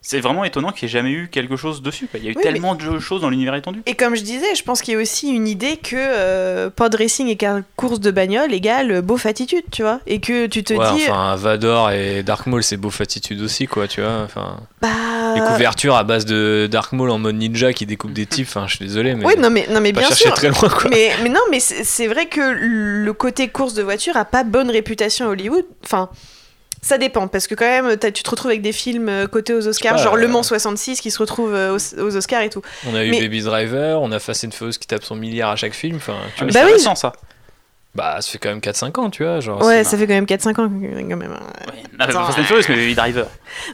c'est vraiment étonnant qu'il n'y ait jamais eu quelque chose dessus. quoi. Il y a eu Oui, tellement de choses dans l'univers étendu. Et comme je disais, je pense qu'il y a aussi une idée que euh, pod racing et course de bagnole égale beauf attitude, tu vois. Et que tu te Ouais, dis, enfin, Vador et Dark Maul, c'est beau attitude aussi, quoi, tu vois. Enfin, bah. les couvertures à base de Dark Maul en mode ninja qui découpe des types, enfin, je suis désolé, mais. Oui, non mais, non, mais bien chercher sûr. très loin, quoi. Mais, mais non, mais c'est c'est vrai que le côté course de voiture a pas bonne réputation à Hollywood. Enfin, ça dépend, parce que quand même, tu te retrouves avec des films euh, cotés aux Oscars, pas, genre euh, Le Mans 66 qui se retrouve euh, aux, aux Oscars et tout. On a eu Mais- Baby Driver, on a Fast and Furious qui tape son milliard à chaque film, enfin, tu Ah, mais Bah c'est oui, récent, ça. Bah, ça fait quand même 4-5 ans, tu vois. Genre, ouais, ça fait quand même 4-5 ans quand même. Ouais. Fast and Furious, mais Baby Driver.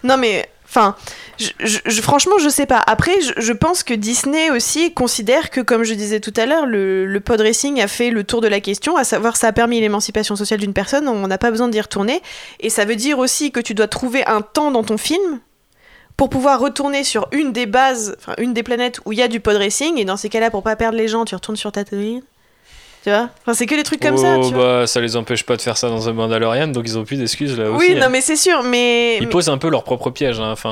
Non mais, enfin, je, franchement, je sais pas. Après, je, pense que Disney aussi considère que, comme je disais tout à l'heure, le, le pod racing a fait le tour de la question, à savoir ça a permis l'émancipation sociale d'une personne, on n'a pas besoin d'y retourner. Et ça veut dire aussi que tu dois trouver un temps dans ton film pour pouvoir retourner sur une des bases, enfin une des planètes où il y a du pod racing. Et dans ces cas-là, pour pas perdre les gens, tu retournes sur Tatooine. Tu vois Enfin, c'est que des trucs comme ça. Oh, Tu vois bah, ça les empêche pas de faire ça dans un Mandalorian, donc ils ont plus d'excuses là aussi. oui, hein. non mais c'est sûr, mais. Ils posent un peu leur propre piège. hein. Enfin,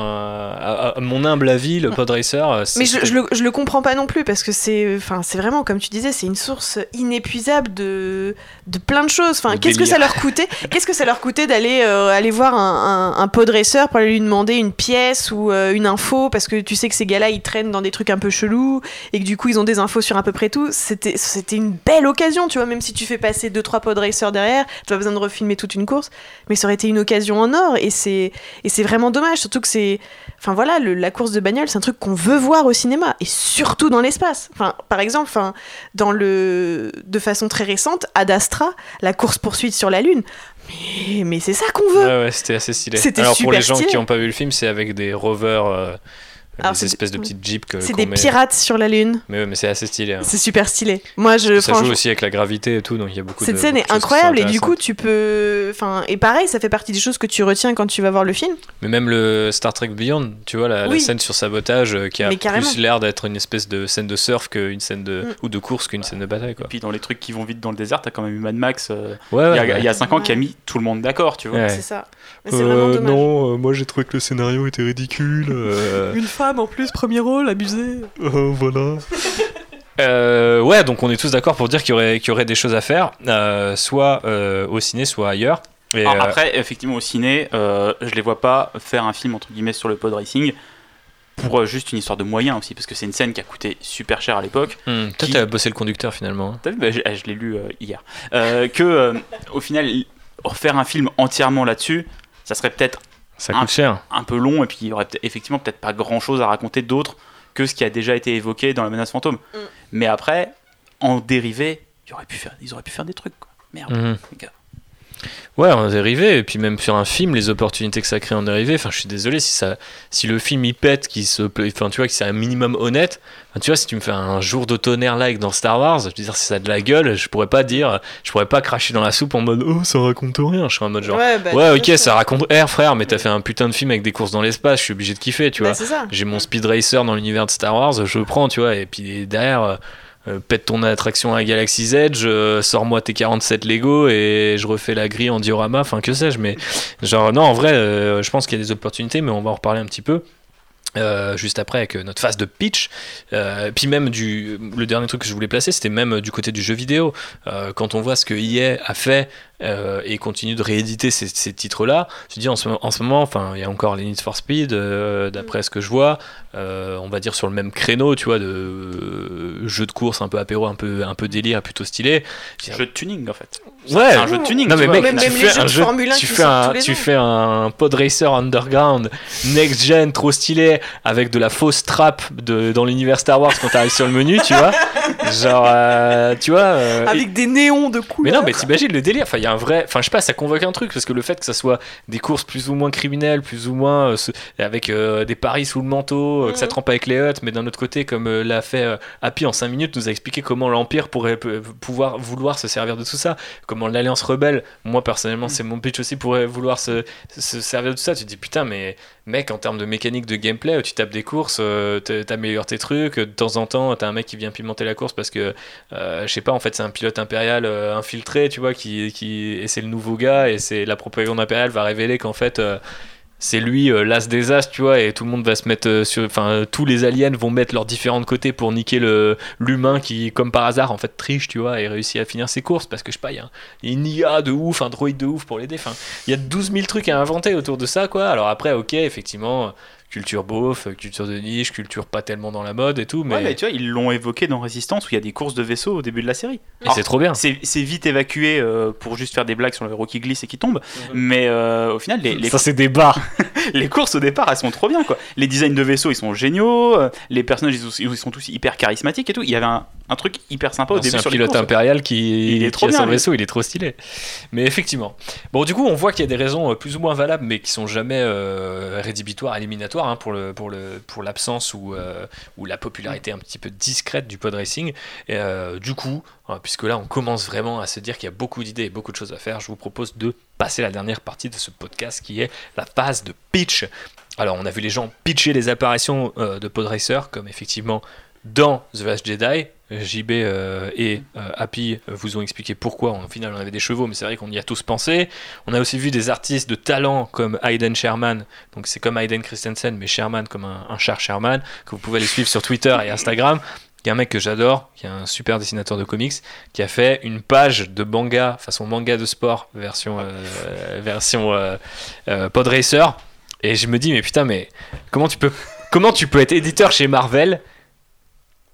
à, à mon humble avis, le pod racer. c'est- Mais je, je le, je le comprends pas non plus parce que c'est, enfin, c'est vraiment comme tu disais, c'est une source inépuisable de, de plein de choses. Enfin, qu'est-ce que ça leur coûtait <laughs> Qu'est-ce que ça leur coûtait d'aller euh, aller voir un, un, un pod racer pour aller lui demander une pièce ou euh, une info parce que tu sais que ces gars-là ils traînent dans des trucs un peu chelous et que du coup ils ont des infos sur à peu près tout. C'était c'était une belle occasion, tu vois. Même si tu fais passer deux trois pod racers derrière, tu as besoin de refilmer toute une course, mais ça aurait été une occasion en or et c'est et c'est vraiment dommage. Surtout que c'est Enfin voilà, le- la course de bagnole, c'est un truc qu'on veut voir au cinéma et surtout dans l'espace. Enfin, par exemple, enfin, dans le, de façon très récente, Ad Astra, la course poursuite sur la Lune. Mais, mais c'est ça qu'on veut. Ouais, ouais, c'était assez stylé. Alors pour super les gens stylé. qui n'ont pas vu le film, c'est avec des rovers, euh, Alors, des espèces de petites jeeps que. c'est des met- pirates sur la Lune. Mais, ouais, mais c'est assez stylé. hein. C'est super stylé. Moi, je Ça joue aussi avec la gravité et tout, donc il y a beaucoup de. cette scène beaucoup est incroyable et du coup, intéressantes. tu peux. Enfin, et pareil, ça fait partie des choses que tu retiens quand tu vas voir le film. Mais même le Star Trek Beyond, tu vois, la, scène sur sabotage euh, qui a plus l'air d'être une espèce de scène de surf qu'une scène de. Mm. ou de course qu'une scène de bataille, Et quoi. puis dans les trucs qui vont vite dans le désert, t'as quand même eu Mad Max euh, Ouais, il y a- ouais. il y a 5 ans qui a mis tout le monde d'accord, tu vois. Ouais. C'est ça. Mais c'est vraiment dommage. non, euh, moi j'ai trouvé que le scénario était ridicule. euh, <laughs> Une femme en plus, premier rôle, abusé. Euh, voilà. Euh, ouais, donc on est tous d'accord pour dire qu'il y aurait, qu'il y aurait des choses à faire, euh, soit euh, au ciné, soit ailleurs. Et, Alors, euh, Après, effectivement, au ciné, euh, je les vois pas faire un film entre guillemets sur le pod racing pour euh, juste une histoire de moyens aussi, parce que c'est une scène qui a coûté super cher à l'époque. hmm, toi, qui- t'as bossé le conducteur finalement. hein. T'as vu Bah, Je, je l'ai lu euh, hier. Euh, que euh, au final, refaire un film entièrement là-dessus, ça serait peut-être Ça Un- coûte cher. un peu long et puis il y aurait peut- effectivement peut-être pas grand-chose à raconter d'autre que ce qui a déjà été évoqué dans la menace fantôme. Mm. Mais après, en dérivé, pu faire, ils auraient pu faire des trucs. Quoi. Merde. Les gars. Ouais, en dérivé, et puis même sur un film, les opportunités que ça crée en dérivé. Enfin, je suis désolé si ça, si le film il pète, qui se, enfin, tu vois, que c'est un minimum honnête. Enfin, tu vois, si tu me fais un jour de tonnerre like dans Star Wars, je veux dire, si ça a de la gueule, je pourrais pas dire, je pourrais pas cracher dans la soupe en mode, oh, ça raconte rien. Je serais en mode genre, Ouais, bah, ouais, ok, ça raconte air, frère, mais t'as fait un putain de film avec des courses dans l'espace, je suis obligé de kiffer, tu Bah, vois. J'ai mon Speed Racer dans l'univers de Star Wars, je le prends, tu vois, et puis derrière, euh, euh, pète ton attraction à Galaxy's Edge, euh, sors-moi tes 47 Lego et je refais la grille en diorama, enfin que sais-je, mais genre, non, en vrai, euh, je pense qu'il y a des opportunités, mais on va en reparler un petit peu. Euh, juste après avec euh, notre phase de pitch. Euh, puis même du le dernier truc que je voulais placer c'était même du côté du jeu vidéo. Quand on voit ce que EA a fait et continue de rééditer ces, ces titres là je dis en ce, en ce moment enfin il y a encore les Need for Speed d'après ce que je vois on va dire sur le même créneau tu vois de jeu de course un peu apéro un peu un peu délire plutôt stylé. Jeu de tuning en fait. Ouais C'est un jeu de tuning. non tu mais vois. mec, Même- tu même les fais jeux un de jeu, Formule 1 tu qui fais un, tous les tu ans. fais un pod racer underground next gen trop stylé avec de la fausse trappe de, dans l'univers Star Wars quand t'arrives sur le menu, tu vois. Genre, euh, tu vois. euh, et- Avec des néons de mais couleurs. non, mais t'imagines le délire. Enfin, il y a un vrai. Enfin, je sais pas, ça convoque un truc parce que le fait que ça soit des courses plus ou moins criminelles, plus ou moins euh, ce- avec euh, des paris sous le manteau, euh, que ça Mhm. trempe avec les huttes, mais d'un autre côté, comme euh, l'a fait euh, Happy en 5 minutes, nous a expliqué comment l'Empire pourrait pouvoir vouloir se servir de tout ça, comment l'Alliance rebelle, moi personnellement, c'est mon pitch aussi, pourrait vouloir se, se servir de tout ça. Tu te dis putain, mais mec, en termes de mécanique de gameplay, tu tapes des courses, euh, t'améliores tes trucs, de temps en temps, t'as un mec qui vient pimenter la course parce que euh, je sais pas, en fait, c'est un pilote impérial euh, infiltré, tu vois, qui, qui, et c'est le nouveau gars, et c'est la propagande impériale va révéler qu'en fait, euh, c'est lui euh, l'as des as, tu vois, et tout le monde va se mettre euh, sur. Enfin, euh, tous les aliens vont mettre leurs différents côtés pour niquer l'humain qui, comme par hasard, en fait, triche, tu vois, et réussit à finir ses courses parce que je sais pas, il y a une IA de ouf, un droïde de ouf pour l'aider. Enfin, il y a 12 000 trucs à inventer autour de ça, quoi. Alors après, ok, effectivement, culture beauf, culture de niche, culture pas tellement dans la mode et tout, mais, Ouais, mais tu vois, ils l'ont évoqué dans Résistance où il y a des courses de vaisseaux au début de la série. et c'est trop bien. C'est c'est vite évacué euh, pour juste faire des blagues sur le héros qui glisse et qui tombe. Mais euh, au final, les, les, Ça, c'est des bars. <laughs> les courses au départ, elles sont trop bien. quoi. Les designs de vaisseaux, ils sont géniaux. euh, Les personnages, ils, sont- ils sont tous hyper charismatiques et tout. Il y avait un, un truc hyper sympa au C'est début un sur les pilote courses. impérial qui, Il est qui trop a bien, son lui. vaisseau, il est trop stylé. Mais effectivement. Bon, du coup, on voit qu'il y a des raisons euh, plus ou moins valables, mais qui sont jamais euh, rédhibitoires, éliminatoires hein, pour l'absence ou euh, ou la popularité un petit peu discrète du pod racing. Euh, du coup, euh, puisque là, on commence vraiment à se dire qu'il y a beaucoup d'idées et beaucoup de choses à faire, je vous propose de passer la dernière partie de ce podcast qui est la phase de pitch. Alors, on a vu les gens pitcher les apparitions euh, de Podracer, comme effectivement dans The Last Jedi. JB euh, et euh, Happy vous ont expliqué pourquoi. Au final, on avait des chevaux, mais c'est vrai qu'on y a tous pensé. On a aussi vu des artistes de talent comme Hayden Sherman. Donc, c'est comme Hayden Christensen, mais Sherman comme un, un char Sherman, que vous pouvez aller suivre sur Twitter et Instagram. Il y a un mec que j'adore, qui est un super dessinateur de comics, qui a fait une page de manga, façon manga de sport, version, euh, version euh, Pod Racer. Et je me dis, mais putain, mais comment tu peux, comment tu peux être éditeur chez Marvel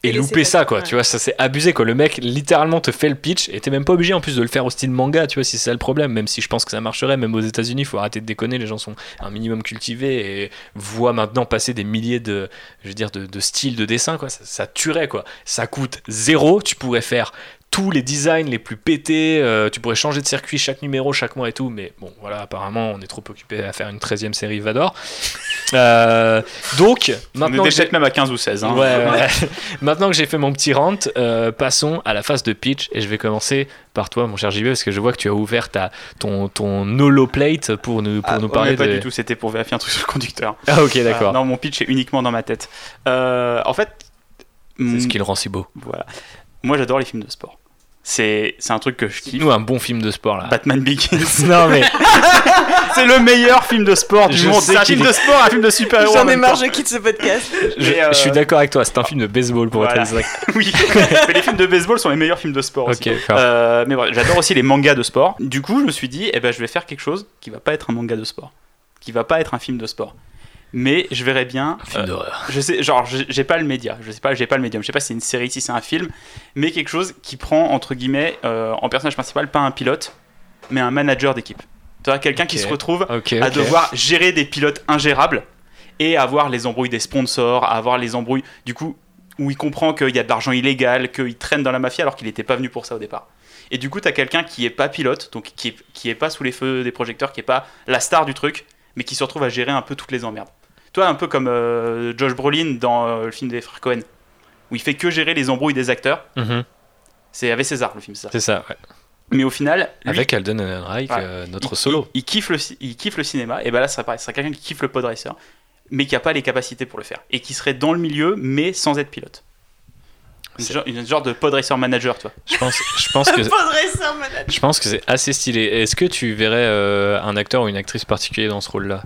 et louper ça, quoi. ouais. Tu vois, ça c'est abusé, quoi. Le mec littéralement te fait le pitch et t'es même pas obligé en plus de le faire au style manga, tu vois, si c'est ça le problème. Même si je pense que ça marcherait, même aux États-Unis, faut arrêter de déconner. Les gens sont un minimum cultivés et voient maintenant passer des milliers de, je veux dire, de, de styles de dessin, quoi. Ça, ça tuerait, quoi. Ça coûte zéro. Tu pourrais faire tous les designs les plus pétés, euh, tu pourrais changer de circuit chaque numéro, chaque mois et tout, mais bon, voilà, apparemment, on est trop occupé à faire une 13e série Vador. Euh, donc, On maintenant j'ai- peut-être même à 15 ou 16. hein. Ouais, ouais. <laughs> Maintenant que j'ai fait mon petit rant, euh, passons à la phase de pitch et je vais commencer par toi, mon cher JB, parce que je vois que tu as ouvert ta, ton, ton holoplate pour nous, pour Ah, nous ouais, parler pas de. du tout, c'était pour vérifier un truc sur le conducteur. Ah, ok, d'accord. Ah, non, mon pitch est uniquement dans ma tête. Euh, en fait, C'est ce mm, qui le rend si beau. voilà. Moi, j'adore les films de sport. C'est c'est un truc que je kiffe. Nous, un bon film de sport là. Batman Begins. <laughs> non, mais <laughs> c'est le meilleur film de sport du Je monde. C'est un film est- de sport, un film de super-héros. en J'en ai marre, je quitte ce podcast. je, euh, je suis d'accord avec toi, c'est un film de baseball pour Voilà. être exact. <laughs> Oui, mais les films de baseball sont les meilleurs films de sport aussi. Euh, mais voilà, j'adore aussi les mangas de sport. Du coup, je me suis dit, eh ben, je vais faire quelque chose qui va pas être un manga de sport, qui va pas être un film de sport. Mais je verrais bien. Un film euh, d'horreur. je sais, genre, j'ai j'ai pas le média. Je sais pas, j'ai pas le médium. Je sais pas si c'est une série, si c'est un film, mais quelque chose qui prend entre guillemets euh, en personnage principal pas un pilote, mais un manager d'équipe. Tu vois, quelqu'un qui se retrouve à devoir gérer des pilotes ingérables et avoir les embrouilles des sponsors, à avoir les embrouilles du coup où il comprend qu'il y a de l'argent illégal, qu'il traîne dans la mafia alors qu'il n'était pas venu pour ça au départ. Et du coup, tu as quelqu'un qui est pas pilote, donc qui est, qui est pas sous les feux des projecteurs, qui est pas la star du truc, mais qui se retrouve à gérer un peu toutes les emmerdes. Toi, un peu comme euh, Josh Brolin dans euh, le film des frères Cohen, où il fait que gérer les embrouilles des acteurs. Mhm, C'est avec César le film, c'est ça. C'est ça, ouais. Mais au final, lui, Avec Alden Ehrenreich, Ouais. euh, notre il- solo. Il, il kiffe le, il kiffe le cinéma, et ben là, ça serait pareil. Ce serait quelqu'un qui kiffe le pod racer, mais qui a pas les capacités pour le faire. Et qui serait dans le milieu, mais sans être pilote. Une C'est- genre, une genre de pod racer manager, tu vois. Je pense, je pense que. <laughs> Malade. Je pense que c'est assez stylé. Est-ce que tu verrais euh, un acteur ou une actrice particulier dans ce rôle-là?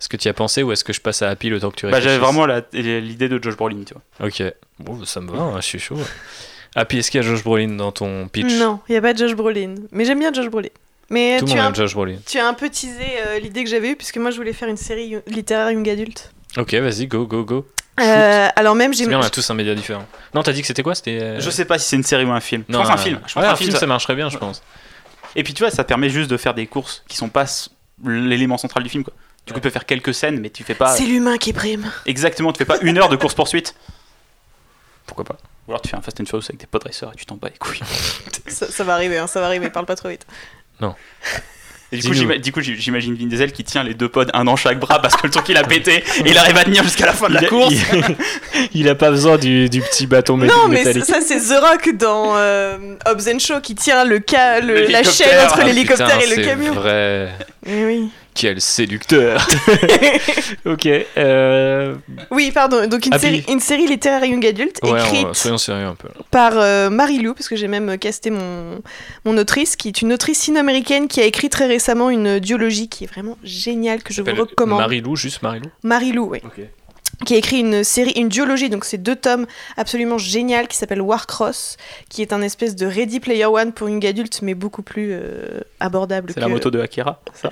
Est-ce que tu y as pensé ou est-ce que je passe à Happy le temps que tu Bah, réfléchisses? J'avais vraiment la- l'idée de Josh Brolin, tu vois. Ok. Bon, ça me va, hein, je suis chaud. <laughs> Happy, est-ce qu'il y a Josh Brolin dans ton pitch Non, il n'y a pas de Josh Brolin. Mais j'aime bien Josh Brolin. Mais Tout le tu monde as, aime Josh Brolin. tu as un peu teasé euh, l'idée que j'avais eue, puisque moi je voulais faire une série littéraire young adulte. Ok, vas-y, go, go, go. Euh, alors même, j'ai bien, on a tous un média différent. Non, t'as dit que c'était quoi C'était. euh, Je sais pas si c'est une série ou un film. je Non, pense un euh, film. Je pense ouais, un un film, ça- ça marcherait bien, je pense. Et puis tu vois, ça permet juste de faire des courses qui sont pas s- l'élément central du film, quoi. Du coup, tu peux faire quelques scènes, mais tu fais pas C'est l'humain qui prime. exactement, tu fais pas une heure de course poursuite. Pourquoi pas Ou alors tu fais un Fast and Furious avec des pod racers et tu t'en bats les couilles. <laughs> Ça, ça va arriver, hein, ça va arriver, parle pas trop vite. Et du coup, du j'imagine Vin Diesel qui tient les deux pods, un dans chaque bras parce que le truc il a pété et il arrive à tenir jusqu'à la fin de la Il a- course. il, <laughs> il a pas besoin du, du petit bâton mé- Non, mais métallique. ça, c'est The Rock dans euh, Hobbs and Shaw qui tient le ca- le- la chaîne entre ah, l'hélicoptère et le c'est camion. vrai. Mais oui. Quel séducteur <laughs> Ok. Euh... Oui, pardon. Donc une série, une série littéraire young adulte Ouais, écrite on- soyons sérieux un peu. par euh, Marie-Lou, parce que j'ai même casté mon, mon autrice, qui est une autrice sino-américaine qui a écrit très récemment une duologie qui est vraiment géniale, que je vous recommande. Marie-Lou, juste Marie-Lou. Marie-Lou, oui. Ok. Qui a écrit une série, une duologie, donc c'est deux tomes absolument génial qui s'appelle Warcross, qui est un espèce de Ready Player One pour young adulte, mais beaucoup plus euh, abordable. C'est la que- moto de Akira. ça?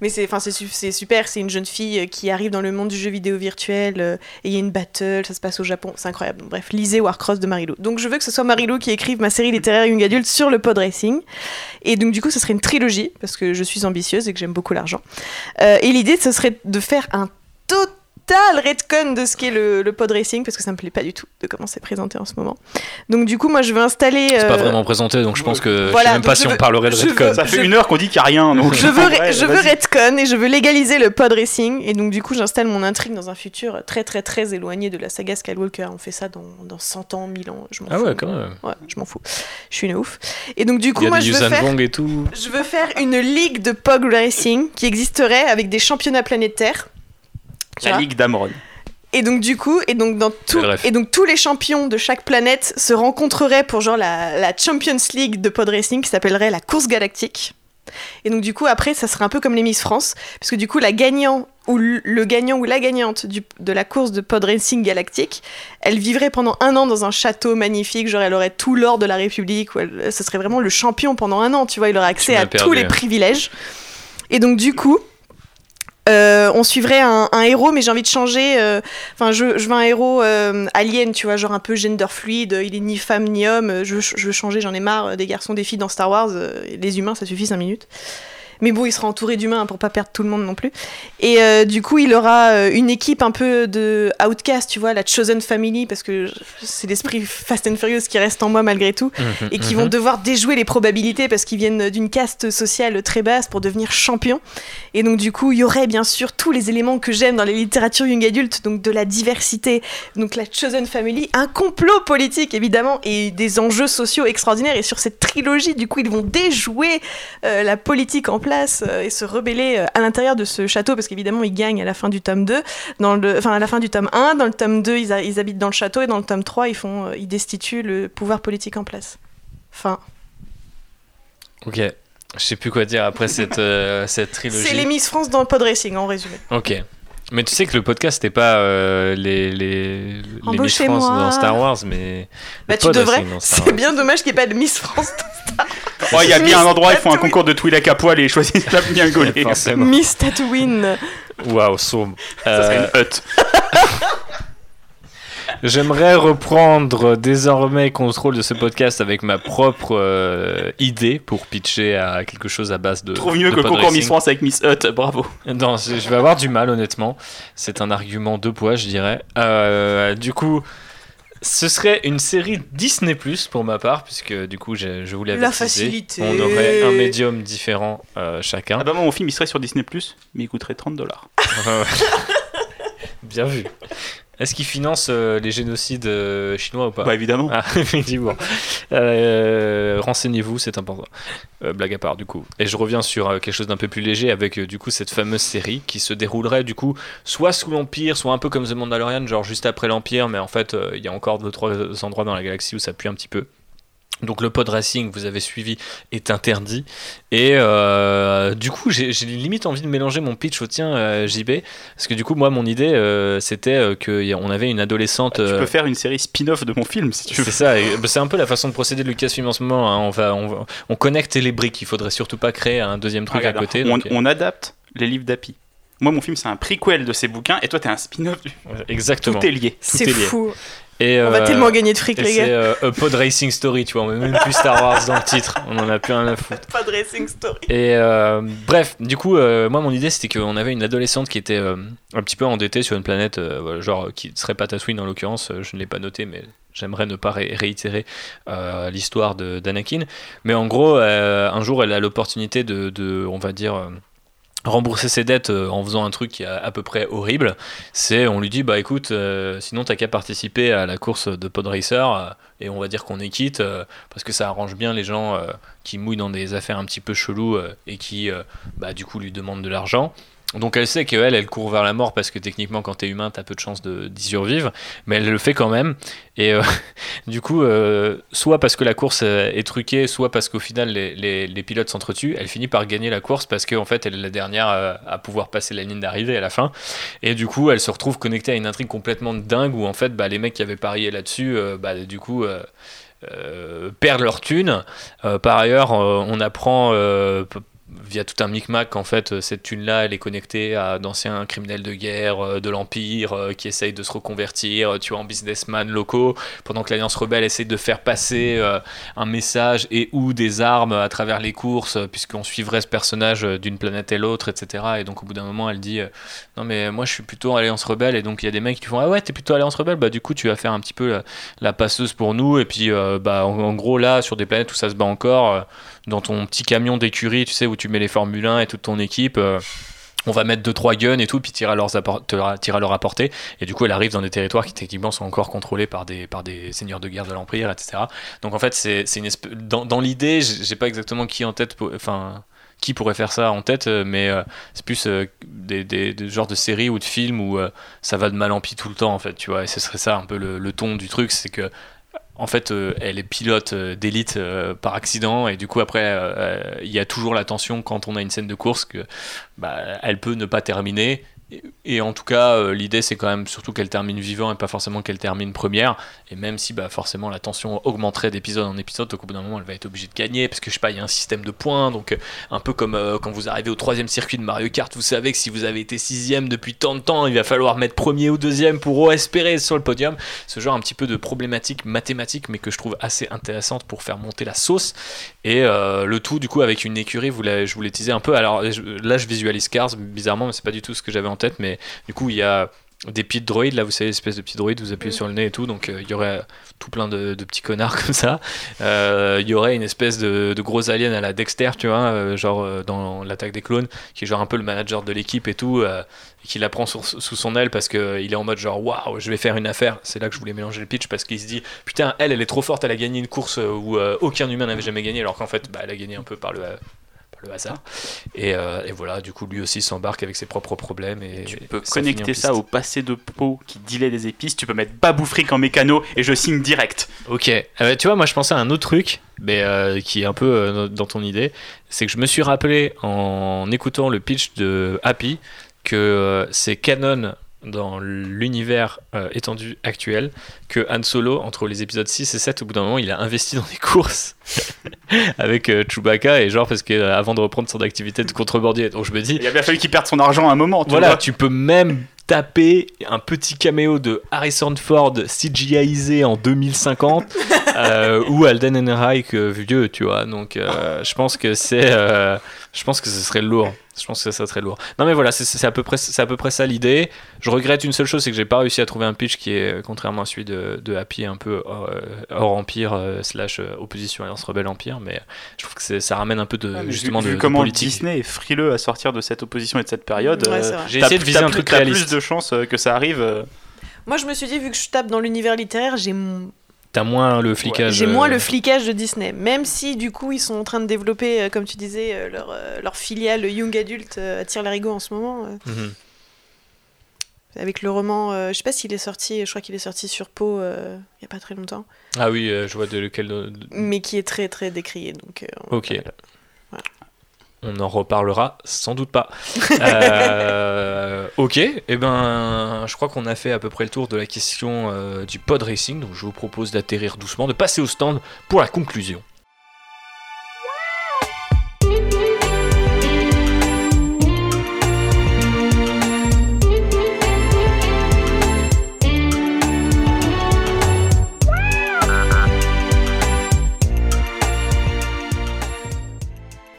Mais c'est, enfin, c'est, su- c'est super, c'est une jeune fille euh, qui arrive dans le monde du jeu vidéo virtuel, euh, et il y a une battle, ça se passe au Japon, c'est incroyable. Bref, lisez Warcross de Marilou. Donc je veux que ce soit Marilou qui écrive ma série littéraire young adulte sur le pod racing. Et donc du coup, ce serait une trilogie, parce que je suis ambitieuse et que j'aime beaucoup l'argent. Euh, et l'idée, ce serait de faire un total redcon de ce qu'est le, le pod racing, parce que ça me plaît pas du tout de comment c'est présenté en ce moment. Donc du coup, moi, je veux installer... C'est pas euh, vraiment présenté, donc je pense que Voilà, je sais même pas si on parlerait de veux- Redcon. Ça fait Je- une heure qu'on dit qu'il n'y a rien. Donc Je veux, <laughs> Ouais, je veux redcon et je veux légaliser le pod racing. Et donc, du coup, j'installe mon intrigue dans un futur très, très, très éloigné de la saga Skywalker. On fait ça dans, dans 100 ans, 1000 ans. Je m'en Ah fous. ouais, quand même. Ouais, je m'en fous. Je suis une ouf. Et donc, du coup, y a moi, je veux, faire, et tout. je veux faire une ligue de POG racing qui existerait avec des championnats planétaires. Tu La vois Ligue d'Amron. et donc du coup, et donc dans tout, et donc tous les champions de chaque planète se rencontreraient pour genre la, la Champions League de pod racing qui s'appellerait la course galactique. Et donc du coup après ça serait un peu comme les Miss France parce que du coup la gagnant ou le gagnant ou la gagnante du- de la course de pod racing galactique, elle vivrait pendant un an dans un château magnifique, genre elle aurait tout l'or de la République, ou elle- ce serait vraiment le champion pendant un an, tu vois, il aurait accès à perdu, tous les hein. privilèges. Et donc du coup, euh, on suivrait un, un héros, mais j'ai envie de changer. euh, Enfin, je, je veux un héros euh, alien, tu vois, genre un peu gender fluide. Il est ni femme ni homme. euh, Je, je veux changer, j'en ai marre euh, des garçons, des filles dans Star Wars. euh, Les humains, ça suffit 5 minutes. Mais bon, il sera entouré d'humains pour pas perdre tout le monde non plus. Et euh, du coup, il aura euh, une équipe un peu de outcast, tu vois, la chosen family, parce que c'est l'esprit Fast and Furious qui reste en moi malgré tout et qui vont devoir déjouer les probabilités parce qu'ils viennent d'une caste sociale très basse pour devenir champions. Et donc du coup, il y aurait bien sûr tous les éléments que j'aime dans les littératures young adultes, donc de la diversité, donc la chosen family, un complot politique évidemment et des enjeux sociaux extraordinaires. Et sur cette trilogie, du coup, ils vont déjouer euh, la politique en place euh, et se rebeller euh, à l'intérieur de ce château parce qu'évidemment, ils gagnent à la fin du tome 2, dans le, enfin à la fin du tome 1, dans le tome 2, ils, a- ils habitent dans le château et dans le tome 3, ils font, euh, ils destituent le pouvoir politique en place. Fin. Ok. Je sais plus quoi dire après cette, euh, cette trilogie. C'est les Miss France dans le pod racing en résumé. Ok. Mais tu sais que le podcast n'est pas euh, les, les, les Miss. France dans Star Wars, mais. Bah tu devrais. dans Star C'est Wars. bien dommage qu'il n'y ait pas de Miss France. Ouais, il y a bien un endroit, ils font un concours de Twi'lek à poil et ils choisissent la <laughs> bien gaulée. Miss Tatooine. Waouh, sombre. Ça serait Euh, une hutte. <laughs> J'aimerais reprendre désormais contrôle de ce podcast avec ma propre euh, idée pour pitcher à quelque chose à base de. Trouve mieux de que concours Miss. France avec Miss Hutt, bravo. Non, je je vais avoir du mal, honnêtement. C'est un argument de poids, je dirais. Euh, du coup, ce serait une série Disney Plus pour ma part, puisque du coup, je, je voulais La facilité. On aurait un médium différent euh, chacun. Ah bah moi, mon film, il serait sur Disney+, mais il coûterait 30 dollars. <laughs> Bien vu. Est-ce qu'il finance euh, les génocides euh, chinois ou pas? Bah évidemment. Ah, <laughs> effectivement. Euh, Renseignez-vous, c'est important. Blague à part, du coup. Et je reviens sur quelque chose d'un peu plus léger avec du coup cette fameuse série qui se déroulerait du coup soit sous l'Empire, soit un peu comme The Mandalorian, genre juste après l'Empire, mais en fait il y a encore deux trois endroits dans la galaxie où ça pue un petit peu. Donc le pod racing que vous avez suivi est interdit et euh, du coup j'ai limite envie de mélanger mon pitch au tien euh, JB parce que du coup moi mon idée euh, c'était euh, qu'on avait une adolescente Tu peux faire une série spin-off de mon film si tu veux. c'est ça, bah, c'est un peu la façon de procéder de Lucasfilm en ce moment. hein. On, va, on, va- on connecte les briques, il faudrait surtout pas créer un deuxième truc Regarde, à côté. on, donc, on adapte les livres d'Happy. Moi, mon film, c'est un prequel de ces bouquins, et toi, t'es un spin-off. du- Exactement. Tout est lié. C'est est lié. fou. Et, On va euh, tellement gagner de fric, les c'est gars. euh, A Pod Racing Story, tu vois, on met même plus Star Wars dans le titre, on en a plus rien à foutre. De racing story. Et euh, bref, du coup, moi mon idée c'était qu'on avait une adolescente qui était un petit peu endettée sur une planète, genre qui serait pas Tatooine en l'occurrence, je ne l'ai pas noté, mais j'aimerais ne pas ré- réitérer euh, l'histoire d'Anakin. Mais en gros, euh, un jour elle a l'opportunité de, de, on va dire, rembourser ses dettes euh, en faisant un truc qui est à, peu près horrible, c'est on lui dit bah écoute, euh, sinon t'as qu'à participer à la course de pod racer euh, et on va dire qu'on est quitte parce que ça arrange bien les gens qui mouillent dans des affaires un petit peu cheloues et qui bah du coup lui demandent de l'argent. Donc elle sait qu'elle, elle court vers la mort parce que techniquement quand t'es humain t'as peu de chances d'y survivre, mais elle le fait quand même. Et euh, <laughs> du coup, euh, soit parce que la course euh, est truquée, soit parce qu'au final les, pilotes s'entretuent, elle finit par gagner la course parce qu'en fait elle est la dernière à pouvoir passer la ligne d'arrivée à la fin. Et du coup elle se retrouve connectée à une intrigue complètement dingue où en fait bah, les mecs qui avaient parié là-dessus, bah, du coup... perdent leur thune. par ailleurs, on apprend via tout un micmac en fait cette thune là elle est connectée à d'anciens criminels de guerre euh, de l'empire euh, qui essayent de se reconvertir tu vois en businessman locaux pendant que l'alliance rebelle essaie de faire passer euh, un message et ou des armes à travers les courses puisqu'on suivrait ce personnage d'une planète et l'autre etc et donc au bout d'un moment elle dit non mais moi je suis plutôt alliance rebelle et donc il y a des mecs qui font ah ouais t'es plutôt alliance rebelle. Bah du coup tu vas faire un petit peu la, passeuse pour nous et puis bah en, gros là sur des planètes où ça se bat encore dans ton petit camion d'écurie, tu sais, où tu mets les Formule 1 et toute ton équipe. Euh, on va mettre 2-3 guns et tout, puis tirer à, leur à leur apporter. Et du coup, elle arrive dans des territoires qui techniquement sont encore contrôlés par des, par des seigneurs de guerre de l'Empire, etc. Donc en fait, c'est une dans, dans l'idée, j'ai pas exactement qui en tête, enfin, qui pourrait faire ça en tête, euh, mais euh, c'est plus des, des, genres de séries ou de films où ça va de mal en pis tout le temps, en fait, tu vois. Et ce serait ça un peu le ton du truc, c'est que en fait, euh, elle est pilote euh, d'élite euh, par accident et du coup après, il y a toujours la tension quand on a une scène de course que bah, elle peut ne pas terminer et en tout cas, euh, l'idée c'est quand même surtout qu'elle termine vivant et pas forcément qu'elle termine première. Et même si bah, forcément la tension augmenterait d'épisode en épisode, au bout d'un moment elle va être obligée de gagner parce que je sais pas, il y a un système de points. Donc euh, un peu comme euh, quand vous arrivez au troisième circuit de Mario Kart, vous savez que si vous avez été sixième depuis tant de temps, il va falloir mettre premier ou deuxième pour espérer sur le podium. Ce genre un petit peu de problématique mathématique, mais que je trouve assez intéressante pour faire monter la sauce. Et le tout du coup avec une écurie, je vous l'ai teasé un peu. Alors là je visualise Cars bizarrement, mais c'est pas du tout ce que j'avais en tête, mais du coup, il y a des petits droïdes, là vous savez, espèce de petits droïdes, vous appuyez sur le nez et tout, donc euh, il y aurait tout plein de, petits connards <laughs> comme ça. Euh, il y aurait une espèce de, gros alien à la Dexter, tu vois, euh, genre dans l'attaque des clones, qui est genre un peu le manager de l'équipe et tout, et qui la prend sous son aile parce qu'il est en mode genre waouh, je vais faire une affaire. C'est là que je voulais mélanger le pitch parce qu'il se dit putain, elle, elle est trop forte, elle a gagné une course où aucun humain n'avait jamais gagné, alors qu'en fait, bah, elle a gagné un peu par le le hasard. Euh, et, voilà, du coup, lui aussi s'embarque avec ses propres problèmes. Et tu peux connecter ça au passé de peau qui dilait des épices. Tu peux mettre Baboufric en mécano et je signe direct. Ok. Euh, tu vois, moi, je pensais à un autre truc, mais euh, qui est un peu dans ton idée. C'est que je me suis rappelé en écoutant le pitch de Happy que c'est canon dans l'univers euh, étendu actuel que Han Solo, entre les épisodes 6 et 7, au bout d'un moment, il a investi dans des courses <laughs> avec euh, Chewbacca et genre parce qu'avant avant de reprendre son activité de contrebandier. Donc je me dis. Il a bien fallu qu'il perde son argent à un moment. voilà, tu peux même taper un petit caméo de Harrison Ford CGIisé en 2050 <laughs> euh, ou Alden Ehrenreich vieux, tu vois. Donc je pense que c'est. je pense que ce serait lourd. Je pense que ça serait lourd. Non mais voilà, c'est à peu près, c'est à peu près ça l'idée. Je regrette une seule chose, c'est que j'ai pas réussi à trouver un pitch qui est, contrairement à celui de, de Happy, un peu hors, euh, empire euh, slash euh, opposition alliance rebelle empire. Mais je trouve que ça ramène un peu de justement vu, de, comment Disney est frileux à sortir de cette opposition et de cette période. j'ai essayé de viser un truc réaliste. plus de chances que ça arrive. Moi, je me suis dit, vu que je tape dans l'univers littéraire, j'ai T'as moins le flicage. J'ai moins le flicage de Disney. Même si, du coup, ils sont en train de développer, comme tu disais, leur, leur filiale Young Adult à Tire-Larigot en ce moment. Mhm. Avec le roman, je sais pas s'il est sorti, je crois qu'il est sorti sur Pau il y a pas très longtemps. Ah oui, je vois de lequel. Mais qui est très très décrié. Donc, ok. On en reparlera sans doute pas. <laughs> Euh, ok, et eh ben, je crois qu'on a fait à peu près le tour de la question euh, du pod racing, donc je vous propose d'atterrir doucement, de passer au stand pour la conclusion.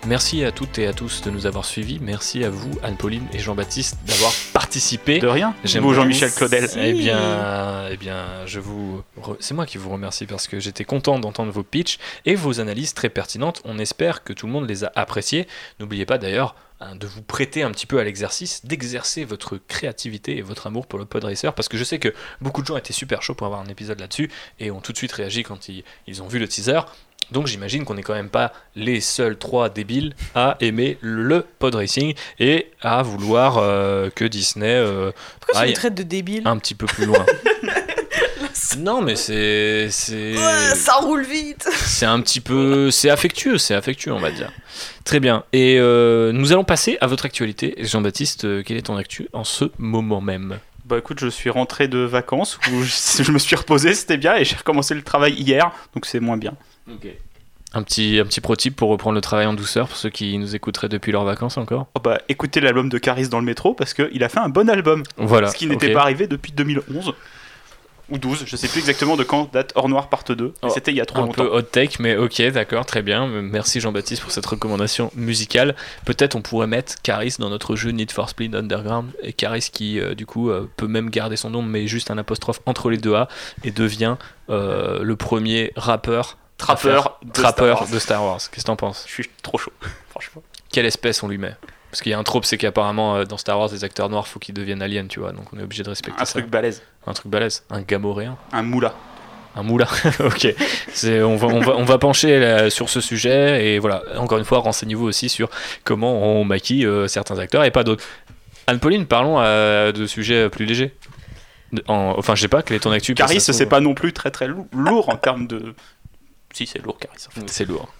Merci à toutes et à tous de nous avoir suivis. Merci à vous, Anne-Pauline et Jean-Baptiste, d'avoir participé. De rien. J'aime beaucoup. Jean-Michel Claudel. Si. Eh bien, eh bien, je vous, re- c'est moi qui vous remercie parce que j'étais content d'entendre vos pitchs et vos analyses très pertinentes. On espère que tout le monde les a appréciées. N'oubliez pas d'ailleurs hein, de vous prêter un petit peu à l'exercice, d'exercer votre créativité et votre amour pour le pod racer parce que je sais que beaucoup de gens étaient super chauds pour avoir un épisode là-dessus et ont tout de suite réagi quand ils, ils ont vu le teaser. Donc j'imagine qu'on n'est quand même pas les seuls trois débiles à aimer le pod racing et à vouloir euh, que Disney euh, Pourquoi tu Aïe. me traites de débile un petit peu plus loin. <laughs> non, mais c'est c'est Ouais, Ça roule vite c'est un petit peu c'est affectueux, c'est affectueux, on va dire. Très bien. Et euh, nous allons passer à votre actualité. Jean-Baptiste, euh, quelle est ton actu en ce moment même? Bah écoute, je suis rentré de vacances où je, <laughs> je me suis reposé, c'était bien, et j'ai recommencé le travail hier, donc c'est moins bien. Un petit un petit pro tip pour reprendre le travail en douceur pour ceux qui nous écouteraient depuis leurs vacances encore. Oh bah écoutez l'album de Caris dans le métro parce qu'il a fait un bon album, Voilà. ce qui n'était ok. pas arrivé depuis 2011 ou 12, je sais plus exactement de quand date Hors Noir part 2, mais Oh, c'était il y a trop un longtemps. peu hot take, mais ok, d'accord, très bien. Merci Jean-Baptiste pour cette recommandation musicale. Peut-être on pourrait mettre Caris dans notre jeu Need for Speed Underground. Et Caris qui, euh, du coup, euh, peut même garder son nom, mais juste un apostrophe entre les deux A et devient euh, le premier rappeur, Trappeur, de Star trappeur Wars. de Star Wars. Qu'est-ce que t'en penses? Je suis trop chaud, <laughs> franchement. Quelle espèce on lui met? Parce qu'il y a un trope, c'est qu'apparemment euh, dans Star Wars, les acteurs noirs, faut qu'ils deviennent aliens, tu vois. Donc on est obligé de respecter Un ça. truc balèze, Un truc balèze. Un gamoréen. un moula. Un moulin, <laughs> ok. On, va, on, va, on va pencher là, sur ce sujet et voilà, encore une fois, renseignez-vous aussi sur comment on maquille euh, certains acteurs et pas d'autres. Anne-Pauline, parlons euh, de sujets plus légers. En- enfin, je sais pas, quel est ton actu? Caris, c'est pas non plus très très lou- lourd en termes de. Si, c'est lourd, Caris. en fait. C'est lourd.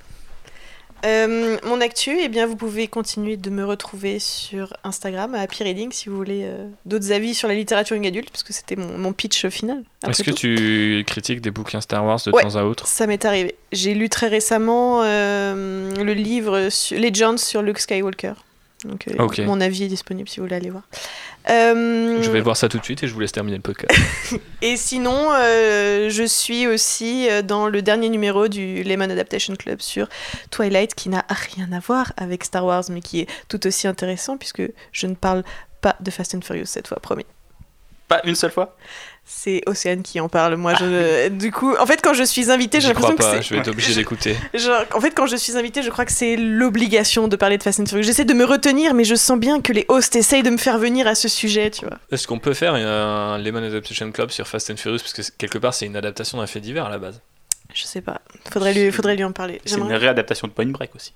Euh, mon actu, eh bien, vous pouvez continuer de me retrouver sur Instagram à Happy Reading si vous voulez euh, d'autres avis sur la littérature young adulte, parce que c'était mon, mon pitch final. Est-ce que tu critiques des bouquins Star Wars de Ouais. temps à autre? Ça m'est arrivé. J'ai lu très récemment euh, le livre sur Legends sur Luke Skywalker. Donc, euh, mon avis est disponible si vous voulez aller voir. Euh, Je vais voir ça tout de suite et je vous laisse terminer le podcast. <laughs> Et sinon, euh, je suis aussi dans le dernier numéro du Lemon Adaptation Club sur Twilight, qui n'a rien à voir avec Star Wars, mais qui est tout aussi intéressant, puisque je ne parle pas de Fast and Furious cette fois, promis. Pas une seule fois? C'est Océane qui en parle. Moi, je... du coup, en fait, quand je suis invitée, j'ai l'impression que c'est. je vais être obligé <laughs> Je- d'écouter. En fait, quand je suis invitée, je crois que c'est l'obligation de parler de Fast and Furious. J'essaie de me retenir, mais je sens bien que les hosts essayent de me faire venir à ce sujet, tu vois. Est-ce qu'on peut faire un Lemon Adaptation Club sur Fast and Furious? Parce que quelque part, c'est une adaptation d'un fait divers à la base. Je sais pas. Faudrait lui, faudrait lui en parler. C'est une réadaptation de Point Break aussi.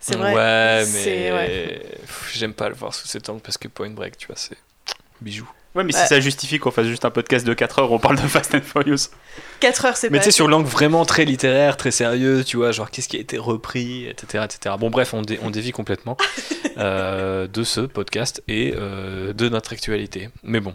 C'est vrai. Ouais, mais ouais. J'aime pas le voir sous cet angle parce que Point Break, tu vois, c'est bijou. Ouais, mais Ouais. si ça justifie qu'on fasse juste un podcast de 4 heures, on parle de Fast and Furious. 4 heures, c'est Mais tu sais, sur l'angle vraiment très littéraire, très sérieux, tu vois, genre qu'est-ce qui a été repris, etc. etc. Bon, bref, on, dé- on dévie complètement <laughs> euh, de ce podcast et euh, de notre actualité. Mais bon.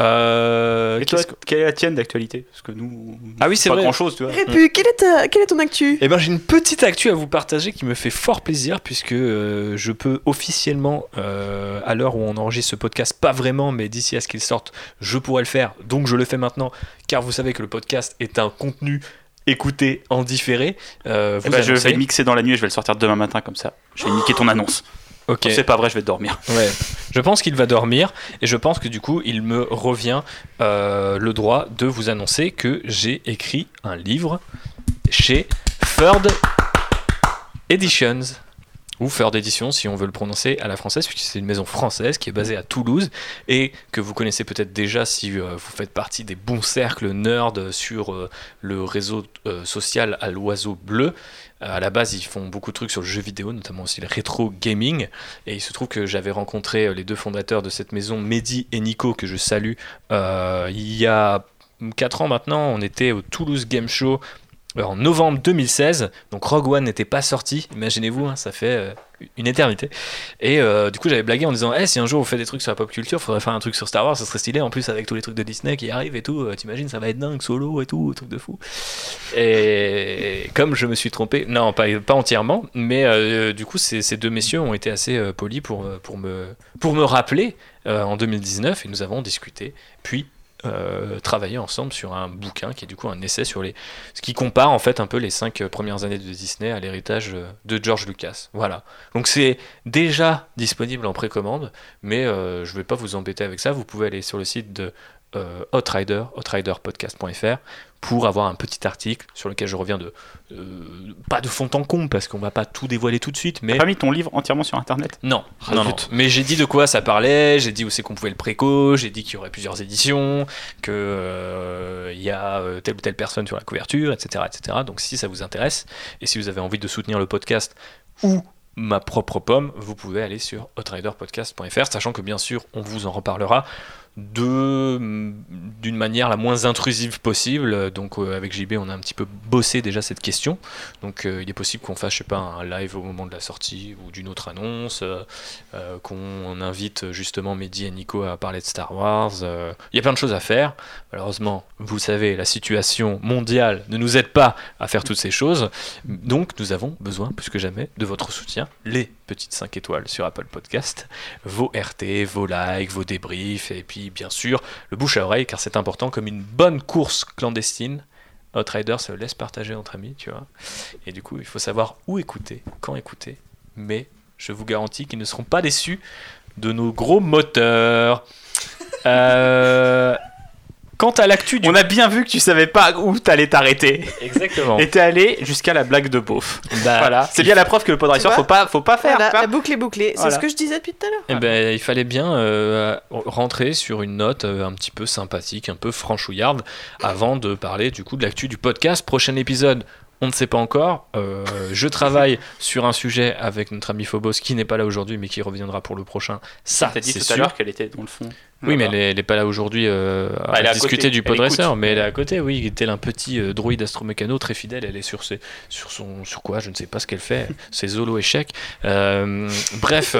Euh, Et toi, qu'est-ce que- quelle est la tienne d'actualité? Parce que nous, Ah oui, c'est pas vrai. grand chose, tu vois. Répu, quelle est, ta- quelle est ton actu? Eh ben, j'ai une petite actu à vous partager qui me fait fort plaisir puisque euh, je peux officiellement, euh, à l'heure où on enregistre ce podcast, pas vraiment, mais d'ici à ce qu'il sorte, je pourrais le faire. Donc je le fais maintenant, car vous savez que le podcast est un contenu écouté en différé. Euh, Eh ben, je vais le mixer dans la nuit et je vais le sortir demain matin comme ça. Je vais niquer ton annonce. Ok. C'est pas vrai, je vais dormir. <laughs> Ouais. Je pense qu'il va dormir et je pense que du coup il me revient euh, le droit de vous annoncer que j'ai écrit un livre chez Third Editions ou Third Editions si on veut le prononcer à la française puisque c'est une maison française qui est basée à Toulouse et que vous connaissez peut-être déjà si euh, vous faites partie des bons cercles nerds sur euh, le réseau euh, social à l'oiseau bleu. Euh, à la base, ils font beaucoup de trucs sur le jeu vidéo, notamment aussi le rétro gaming. Et il se trouve que j'avais rencontré euh, les deux fondateurs de cette maison, Mehdi et Nico, que je salue, euh, il y a 4 ans maintenant. On était au Toulouse Game Show en novembre 2016. Donc Rogue One n'était pas sorti, imaginez-vous, hein, ça fait euh, une éternité. Et euh, du coup, j'avais blagué en disant Eh, si un jour vous faites des trucs sur la pop culture, faudrait faire un truc sur Star Wars, ça serait stylé. En plus, avec tous les trucs de Disney qui arrivent et tout, euh, t'imagines, ça va être dingue, solo et tout, truc de fou. Et comme je me suis trompé, non, pas, entièrement, mais euh, du coup, ces, deux messieurs ont été assez euh, polis pour, euh, me, rappeler euh, en 2019 et nous avons discuté. Puis, euh, travailler ensemble sur un bouquin qui est du coup un essai sur les ce qui compare en fait un peu les cinq premières années de Disney à l'héritage de George Lucas. Voilà. Donc c'est déjà disponible en précommande, mais euh, je ne vais pas vous embêter avec ça. Vous pouvez aller sur le site de euh, Outrider, outriderpodcast.fr pour avoir un petit article sur lequel je reviens de euh, pas de fond en comble parce qu'on va pas tout dévoiler tout de suite, mais T'as pas mis ton livre entièrement sur internet? Non, Ah, non, non. Mais j'ai dit de quoi ça parlait, j'ai dit où c'est qu'on pouvait le préco, j'ai dit qu'il y aurait plusieurs éditions, que euh, il y a euh, telle ou telle personne sur la couverture, etc., etc. Donc si ça vous intéresse et si vous avez envie de soutenir le podcast ou ma propre pomme, vous pouvez aller sur outriderpodcast.fr, sachant que bien sûr on vous en reparlera de d'une manière la moins intrusive possible. Donc euh, avec JB, on a un petit peu bossé déjà cette question. Donc euh, il est possible qu'on fasse, je sais pas, un live au moment de la sortie ou d'une autre annonce, euh, qu'on invite justement Mehdi et Nico à parler de Star Wars. Il y a plein de choses à faire. Malheureusement, vous savez, la situation mondiale ne nous aide pas à faire toutes ces choses. Donc nous avons besoin, plus que jamais, de votre soutien. Les petites 5 étoiles sur Apple Podcast, vos RT, vos likes, vos débriefs, et puis bien sûr le bouche à oreille, car c'est important comme une bonne course clandestine. Outrider se laisse partager entre amis, tu vois. Et du coup, il faut savoir où écouter, quand écouter. Mais je vous garantis qu'ils ne seront pas déçus de nos gros moteurs. Euh, Quant à l'actu du... On a bien vu que tu savais pas où t'allais t'arrêter. Exactement. Et t'es allé jusqu'à la blague de beauf. Bah, voilà. C'est bien la preuve que le podracer, faut pas, faut pas faire. Voilà, pas- la boucle est bouclée. C'est Voilà. ce que je disais depuis tout à l'heure. Eh ben, il fallait bien euh, rentrer sur une note euh, un petit peu sympathique, un peu franchouillarde, avant de parler du coup de l'actu du podcast. Prochain épisode, on ne sait pas encore. Euh, je <laughs> travaille sur un sujet avec notre ami Phobos qui n'est pas là aujourd'hui, mais qui reviendra pour le prochain. Ça, T'as dit c'est tout à sûr. l'heure qu'elle était dans le fond. Oui, mais elle Voilà. est, elle est pas là aujourd'hui euh, Bah, est à discuter du écoute. mais elle est à côté, oui, tel un petit euh, droïde astromécano très fidèle. Elle est sur, ses, sur son, sur quoi Je ne sais pas ce qu'elle fait. <laughs> Ses holo échecs. Euh, bref,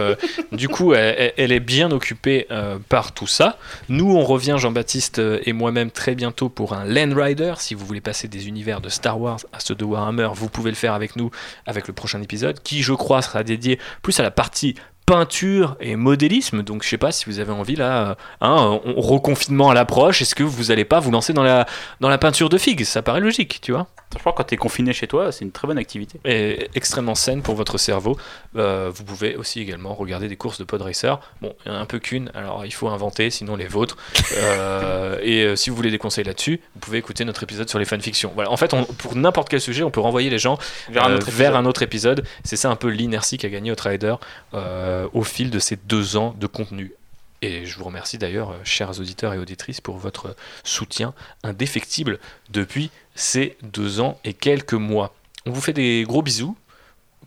du coup, elle, est bien occupée par tout ça. Nous, on revient, Jean-Baptiste et moi-même, très bientôt pour un Land Rider. Si vous voulez passer des univers de Star Wars à ceux de Warhammer, vous pouvez le faire avec nous, avec le prochain épisode, qui, je crois, sera dédié plus à la partie peinture et modélisme. Donc, je sais pas si vous avez envie là, euh, hein, on- reconfinement à l'approche. Est-ce que vous allez pas vous lancer dans la dans la peinture de figues Ça paraît logique, tu vois. Franchement, quand t'es confiné chez toi, c'est une très bonne activité. Et extrêmement saine pour votre cerveau. Euh, vous pouvez aussi également regarder des courses de pod racer. Bon, il y en a un peu qu'une, alors il faut inventer, sinon les vôtres. Euh, <laughs> et euh, si vous voulez des conseils là-dessus, vous pouvez écouter notre épisode sur les fanfictions. Voilà. En fait, on- pour n'importe quel sujet, on peut renvoyer les gens Vers un autre vers épisode. un autre épisode. C'est ça un peu l'inertie qu'a gagné Outrider euh, au fil de ces deux ans de contenu. Et je vous remercie d'ailleurs, euh, chers auditeurs et auditrices, pour votre soutien indéfectible depuis ces deux ans et quelques mois. On vous fait des gros bisous,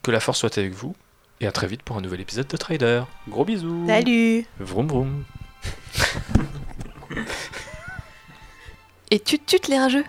que la force soit avec vous, et à très vite pour un nouvel épisode de Trader. Gros bisous. Salut Vroom vroom. Et tu tutes les rageux